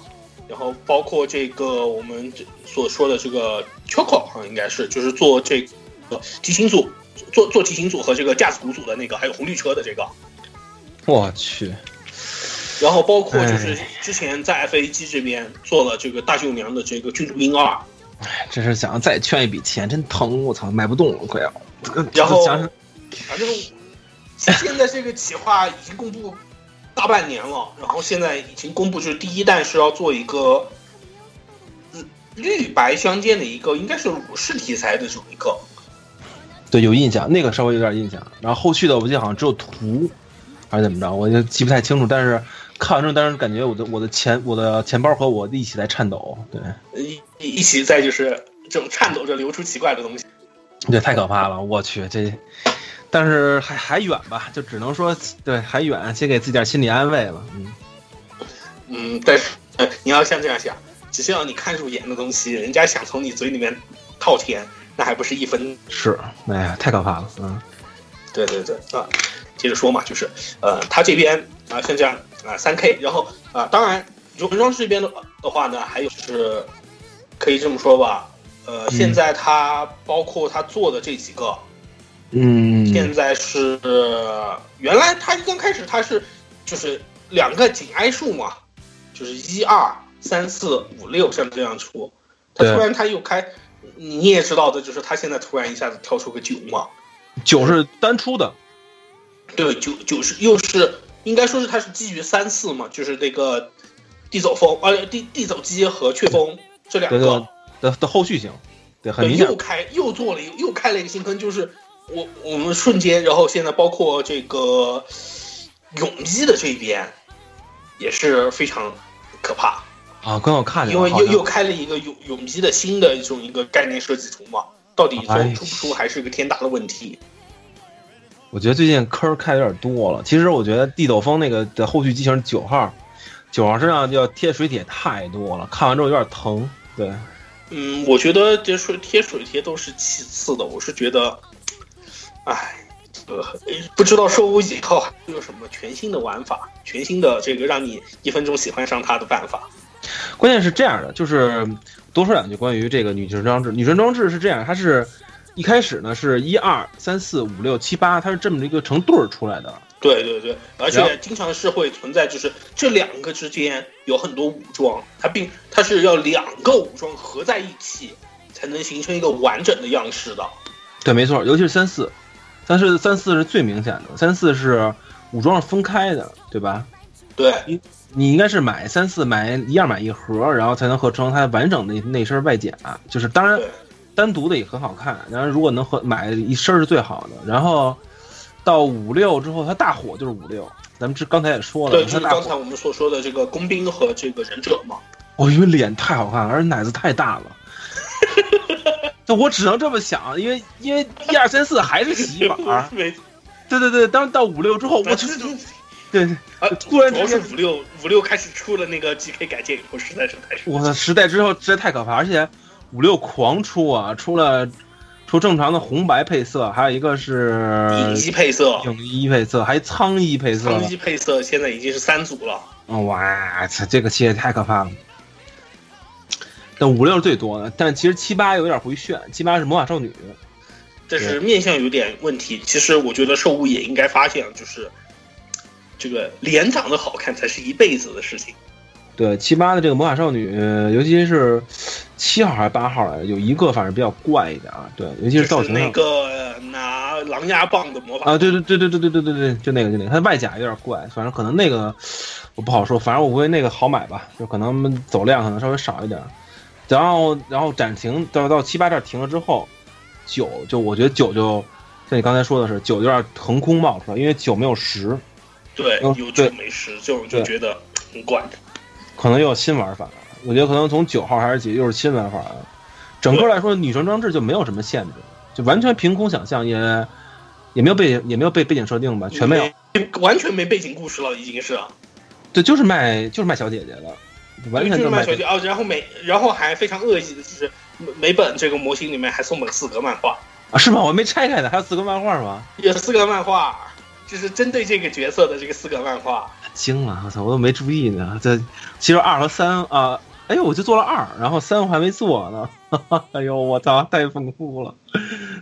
然后包括这个我们这所说的这个 Choco 好像应该是就是做这个提琴组。做做提琴组和这个架子鼓组的那个，还有红绿车的这个，我去，然后包括就是哎之前在 FAG 这边做了这个大舅娘的这个郡主英二，这是想再圈一笔钱，真疼！我操，买不动了，快要。然后反正现在这个企划已经公布大半年了，然后现在已经公布，就是第一弹是要做一个嗯绿白相间的一个，应该是武士题材的这么一个。对有印象，那个稍微有点印象。然后后续的我记得好像只有图，还是怎么着，我就记不太清楚。但是看完之后，当时感觉我的我的钱我的钱包和我一起在颤抖。对，一一一起在就是这种颤抖着流出奇怪的东西。这太可怕了，我去这。但是还还远吧，就只能说对还远，先给自己点心理安慰了。嗯，嗯，但是、呃、你要像这样想，只需要你看入眼的东西，人家想从你嘴里面套钱，那还不是一分是，哎呀，太可怕了。嗯，对对对啊，接着说嘛，就是呃，他这边啊，像这样啊，三 K，然后啊，当然，荣装这边的的话呢，还有就是可以这么说吧，呃，现在他包括他做的这几个，嗯，现在是原来他刚开始他是就是两个紧挨数嘛，就是一二三四五六像这样出，他突然他又开，你也知道的，就是他现在突然一下子跳出个九嘛，九是单出的，对，九九是又是应该说是它是基于三四嘛，就是那个地走风呃地地走机和雀风这两个。的的后续性，对，很，明显又。开又做了又开了一个新坑，就是我我们瞬间，然后现在包括这个泳衣的这边也是非常可怕，啊，刚好看见了，因为又又开了一个泳泳衣的新的一种一个概念设计图嘛，到底说哎出不出还是一个天大的问题。我觉得最近坑开的有点多了。其实我觉得地斗风那个的后续机型九号，九号身上要贴水铁太多了，看完之后有点疼。对，嗯，我觉得这水贴水贴都是其次的，我是觉得，哎，呃，不知道兽屋以后还有什么全新的玩法，全新的这个让你一分钟喜欢上它的办法。关键是这样的，就是多说两句关于这个女神装置。女神装置是这样，它是一开始呢是一二三四五六七八，它是这么一个成对儿出来的。对对对，而且经常是会存在，就是这两个之间有很多武装，它并它是要两个武装合在一起，才能形成一个完整的样式的。对，没错，尤其是三四，但是三四是最明显的，三四是武装是分开的，对吧？对，你你应该是买三四买一样买一盒，然后才能合成它完整的那身外甲。就是当然单独的也很好看，然后如果能合买一身是最好的。然后到五六之后，它大火就是五六，咱们这刚才也说了，对，就是刚才我们所说的这个工兵和这个忍者嘛。哦，因为脸太好看了，而且奶子太大了。就我只能这么想，因为因为一二三四还是洗衣板儿，没对对对，当到五六之后，我去，对对，啊，突然主要是五六五六开始出了那个 GK 改建以后，实在是太我的时代之后实在太可怕，而且五六狂出啊，出了出正常的红白配色，还有一个是影衣配色，影衣配色，还苍衣配色。苍衣配色现在已经是三组了。嗯哇操，这个系列太可怕了。但五六是最多的，但其实七八有点回旋，七八是魔法少女。但是面相有点问题。其实我觉得兽物也应该发现，就是这个脸长得好看才是一辈子的事情。对七八的这个魔法少女，呃尤其是七号还是八号来着，有一个反正比较怪一点啊。对，尤其是造型是那。个拿狼牙棒的魔法啊，对对对对对对对对对，就那个就那个，它外甲有点怪，反正可能那个我不好说，反正我估计那个好买吧，就可能走量可能稍微少一点。然后然后暂停到到七八这儿停了之后，九就我觉得九就像你刚才说的是九有点横空冒出来，因为九没有十，对，嗯有九没十，就就觉得很怪。可能又有新玩法了。我觉得可能从九号还是几又是新玩法了。整个来说，女神装置就没有什么限制，就完全凭空想象，也也没有背也没有背背景设定吧，全没有。完全没背景故事了，已经是。对，就是卖就是卖小姐姐了，完全就是卖小姐哦，然后每然后还非常恶意的，就是每每本这个模型里面还送本四格漫画，啊，是吗？我没拆开呢，还有四格漫画吗？有四格漫画，就是针对这个角色的这个四格漫画。惊了，我操，我都没注意呢。这其实二和三啊，哎呦，我就做了二，然后三我还没做呢。哎呦，我操，太丰富了。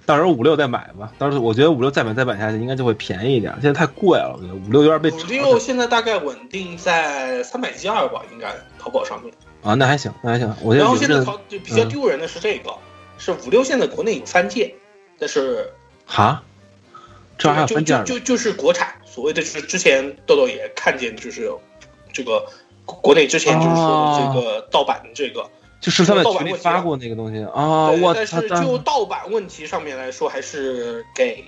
到时候五六再买吧，到时候我觉得五六再买再买下去应该就会便宜一点，现在太贵了，我觉得五六有点被五六现在大概稳定在三百一二吧，应该淘宝上面。啊，那还行，那还行。我觉得然后现在淘就比较嗯丢人的是这个，是五六现在国内有三件，但是哈，这还有就就就就是国产，所谓的就是之前豆豆也看见，就是这个国内之前就是说的这个盗版的这个，就十三在盗版发过那个东西啊，我！但是就盗版问题上面来说，还是给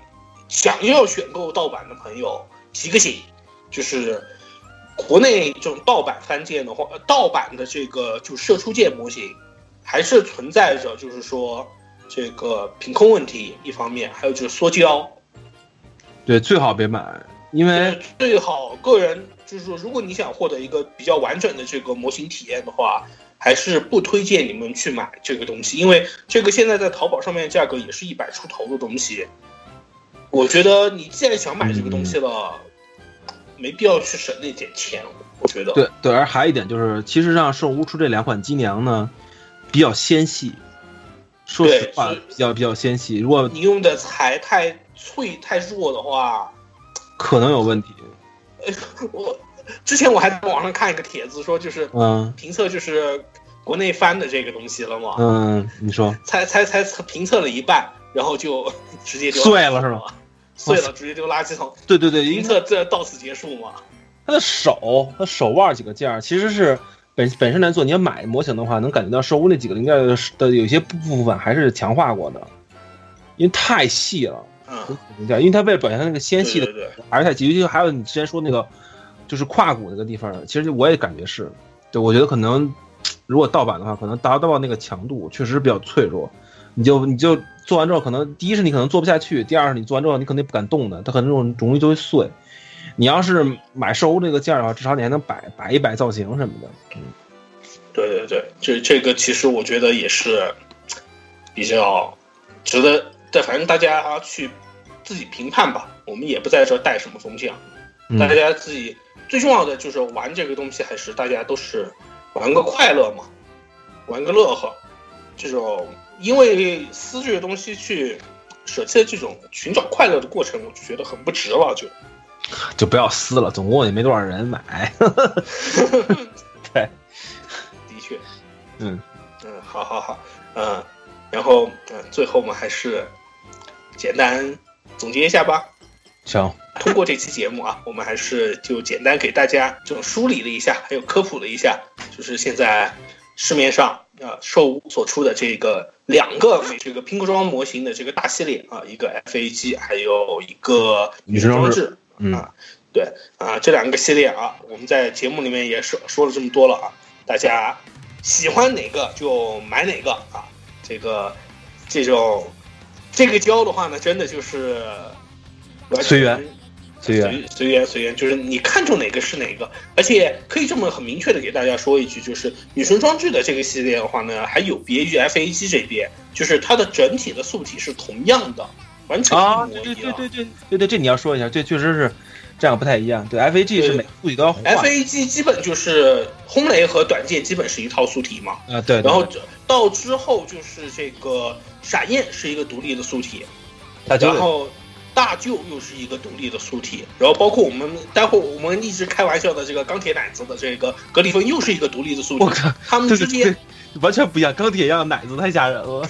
想要选购盗版的朋友提个醒，就是国内这种盗版翻件的话，呃盗版的这个就射出键模型，还是存在着就是说这个品控问题，一方面，还有就是缩胶，对，最好别买，因为最好个人就是说，如果你想获得一个比较完整的这个模型体验的话，还是不推荐你们去买这个东西，因为这个现在在淘宝上面的价格也是一百出头的东西。我觉得你既然想买这个东西了，没必要去省那点钱。我觉得，对对，而还有一点就是，其实让圣屋出这两款机娘呢，比较纤细，说实话比较比较纤细。如果你用的材太脆太弱的话，可能有问题。我之前我还在网上看一个帖子，说就是嗯评测就是国内翻的这个东西了嘛，嗯，你说才才才评测了一半，然后就 直接丢碎了是吗？碎了，直接丢垃圾桶。对对对，评测这到此结束嘛？他的手，他手腕几个件儿其实是本本身来做，你要买模型的话，能感觉到手那几个零件的的有些部部分还是强化过的，因为太细了。嗯，因为它为了表现它那个纤细的，对对对还有你之前说那个，就是胯骨那个地方，其实我也感觉是，对我觉得可能如果盗版的话，可能达到那个强度确实比较脆弱。你就你就做完之后，可能第一是你可能做不下去，第二是你做完之后你肯定不敢动的，它可能容容易就会碎。你要是买兽屋这个件儿的话，至少你还能摆摆一摆造型什么的。嗯，对对对，这这个其实我觉得也是比较值得，但反正大家去自己评判吧，我们也不在这带什么风向，嗯大家自己最重要的就是玩这个东西，还是大家都是玩个快乐嘛，玩个乐呵，这种因为撕这个东西去舍弃了这种寻找快乐的过程，我就觉得很不值了，就。就不要撕了，总共也没多少人买。对，的确，嗯嗯，好好好，嗯，然后嗯，最后我们还是简单总结一下吧。行，通过这期节目啊，我们还是就简单给大家这种梳理了一下，还有科普了一下，就是现在市面上啊兽屋所出的这个两个这个拼购装模型的这个大系列啊，一个 FAG，还有一个女神装置。嗯啊，对啊，这两个系列啊，我们在节目里面也说说了这么多了啊，大家喜欢哪个就买哪个啊。这个这种这个胶的话呢，真的就是随缘随缘随随缘随缘，就是你看中哪个是哪个，而且可以这么很明确的给大家说一句，就是女神装置的这个系列的话呢，还有别于 FAG 这边，就是它的整体的素体是同样的，完全啊，一模对一样。对对对对对对，这你要说一下，这确实是这样不太一样。对，FAG 是每个素体都要换 FAG 基本就是轰雷和短剑基本是一套素体嘛，啊，对，对然后到之后就是这个闪焰是一个独立的素体，然后大舅又是一个独立的素体，然后包括我们待会我们一直开玩笑的这个钢铁奶子的这个格里芬又是一个独立的素体，我靠，他们之间，完全不一样，钢铁一样的奶子太吓人了。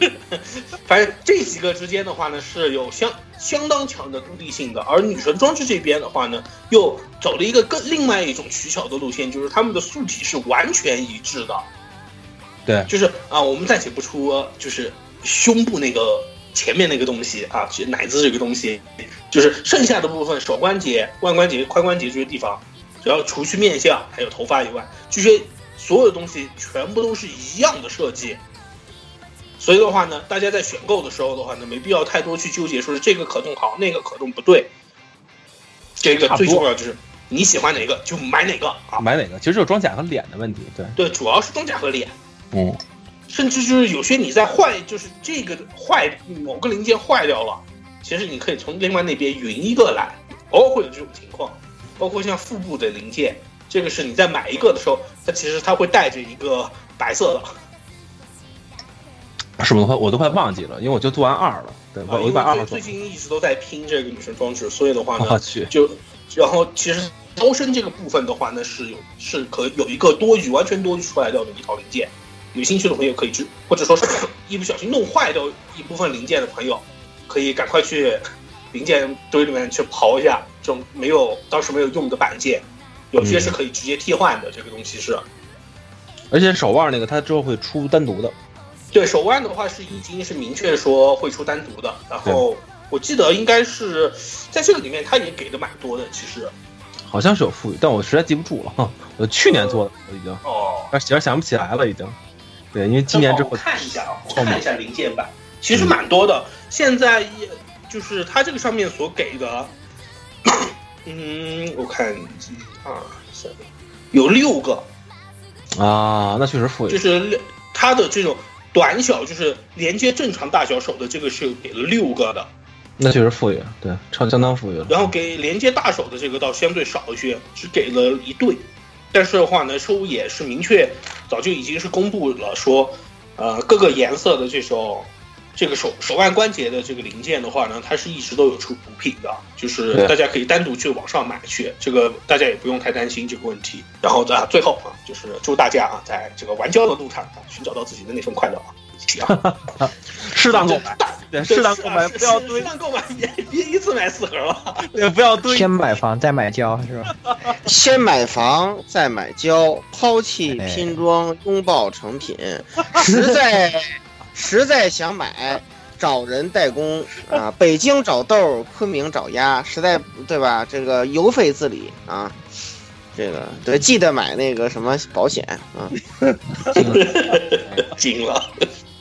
反正这几个之间的话呢，是有相相当强的独立性的，而女神装置这边的话呢，又走了一个更另外一种取巧的路线，就是他们的素体是完全一致的。对，就是啊，我们暂且不出就是胸部那个前面那个东西啊，就奶子这个东西，就是剩下的部分，手关节、腕关节、髋关节这些地方，只要除去面相还有头发以外，这些所有的东西全部都是一样的设计。所以的话呢，大家在选购的时候的话呢，没必要太多去纠结，说是这个可动好，那个可动不对。这个最重要就是你喜欢哪个就买哪个啊。买哪个？其实就是装甲和脸的问题。对，对，主要是装甲和脸。嗯，甚至就是有些你在坏，就是这个坏某个零件坏掉了，其实你可以从另外那边匀一个来，偶尔会有这种情况。包括像腹部的零件，这个是你在买一个的时候，它其实它会带着一个白色的，是不是？我都快忘记了，因为我就做完二了。对，我一把二号最最。近一直都在拼这个女神装置，所以的话呢，我去，就然后其实刀身这个部分的话呢，是有是可有一个多余完全多余出来掉的一套零件，有兴趣的朋友可以去，或者说是一不小心弄坏掉一部分零件的朋友，可以赶快去零件堆里面去刨一下这种没有当时没有用的板件，有些是可以直接替换的，这个东西是。而且手腕那个，它之后会出单独的。对手腕的话是已经是明确说会出单独的，然后我记得应该是在这个里面它也给的蛮多的，其实好像是有富裕，但我实在记不住了。哈，我去年做的，我已经，哦，有点想不起来了，已经。对，因为今年之后看一下啊，我看一下零件版，其实蛮多的。现在也就是它这个上面所给的，嗯，我看一二三，有六个，啊，那确实富裕。就是六它的这种短小，就是连接正常大小手的这个是给了六个的，那确实富裕，对，超相当富裕了。然后给连接大手的这个倒相对少一些，只给了一对。但是的话呢，收也是明确，早就已经是公布了说，呃各个颜色的这种这个手手腕关节的这个零件的话呢，它是一直都有出补品的，就是大家可以单独去网上买去，这个大家也不用太担心这个问题。然后啊，最后啊，就是祝大家啊，在这个玩胶的路上啊，寻找到自己的那份快乐啊，一起啊，适当购买，对，适当购买，不要堆适，当购买，别别一次买四盒了。对，不要堆。先买房再买胶是吧？先买房再买胶，抛弃拼装，拥抱成品。实在实在想买，找人代工啊！北京找豆，昆明找鸭，实在对吧？这个邮费自理啊。这个对，记得买那个什么保险啊。惊了。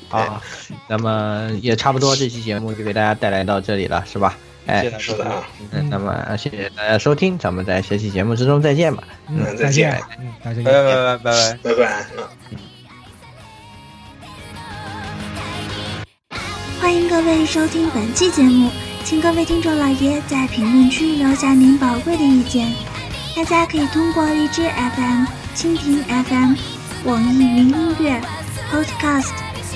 啊，那么也差不多，这期节目就给大家带来到这里了，是吧？哎，谢谢是的啊，嗯，那么谢谢大家收听，咱们在下期节目之中再见吧。嗯，再见再见，嗯，大家拜拜拜拜拜拜。拜拜。欢迎各位收听本期节目，请各位听众老爷在评论区留下您宝贵的意见。大家可以通过荔枝 FM、蜻蜓 FM、网易云音乐、Podcast、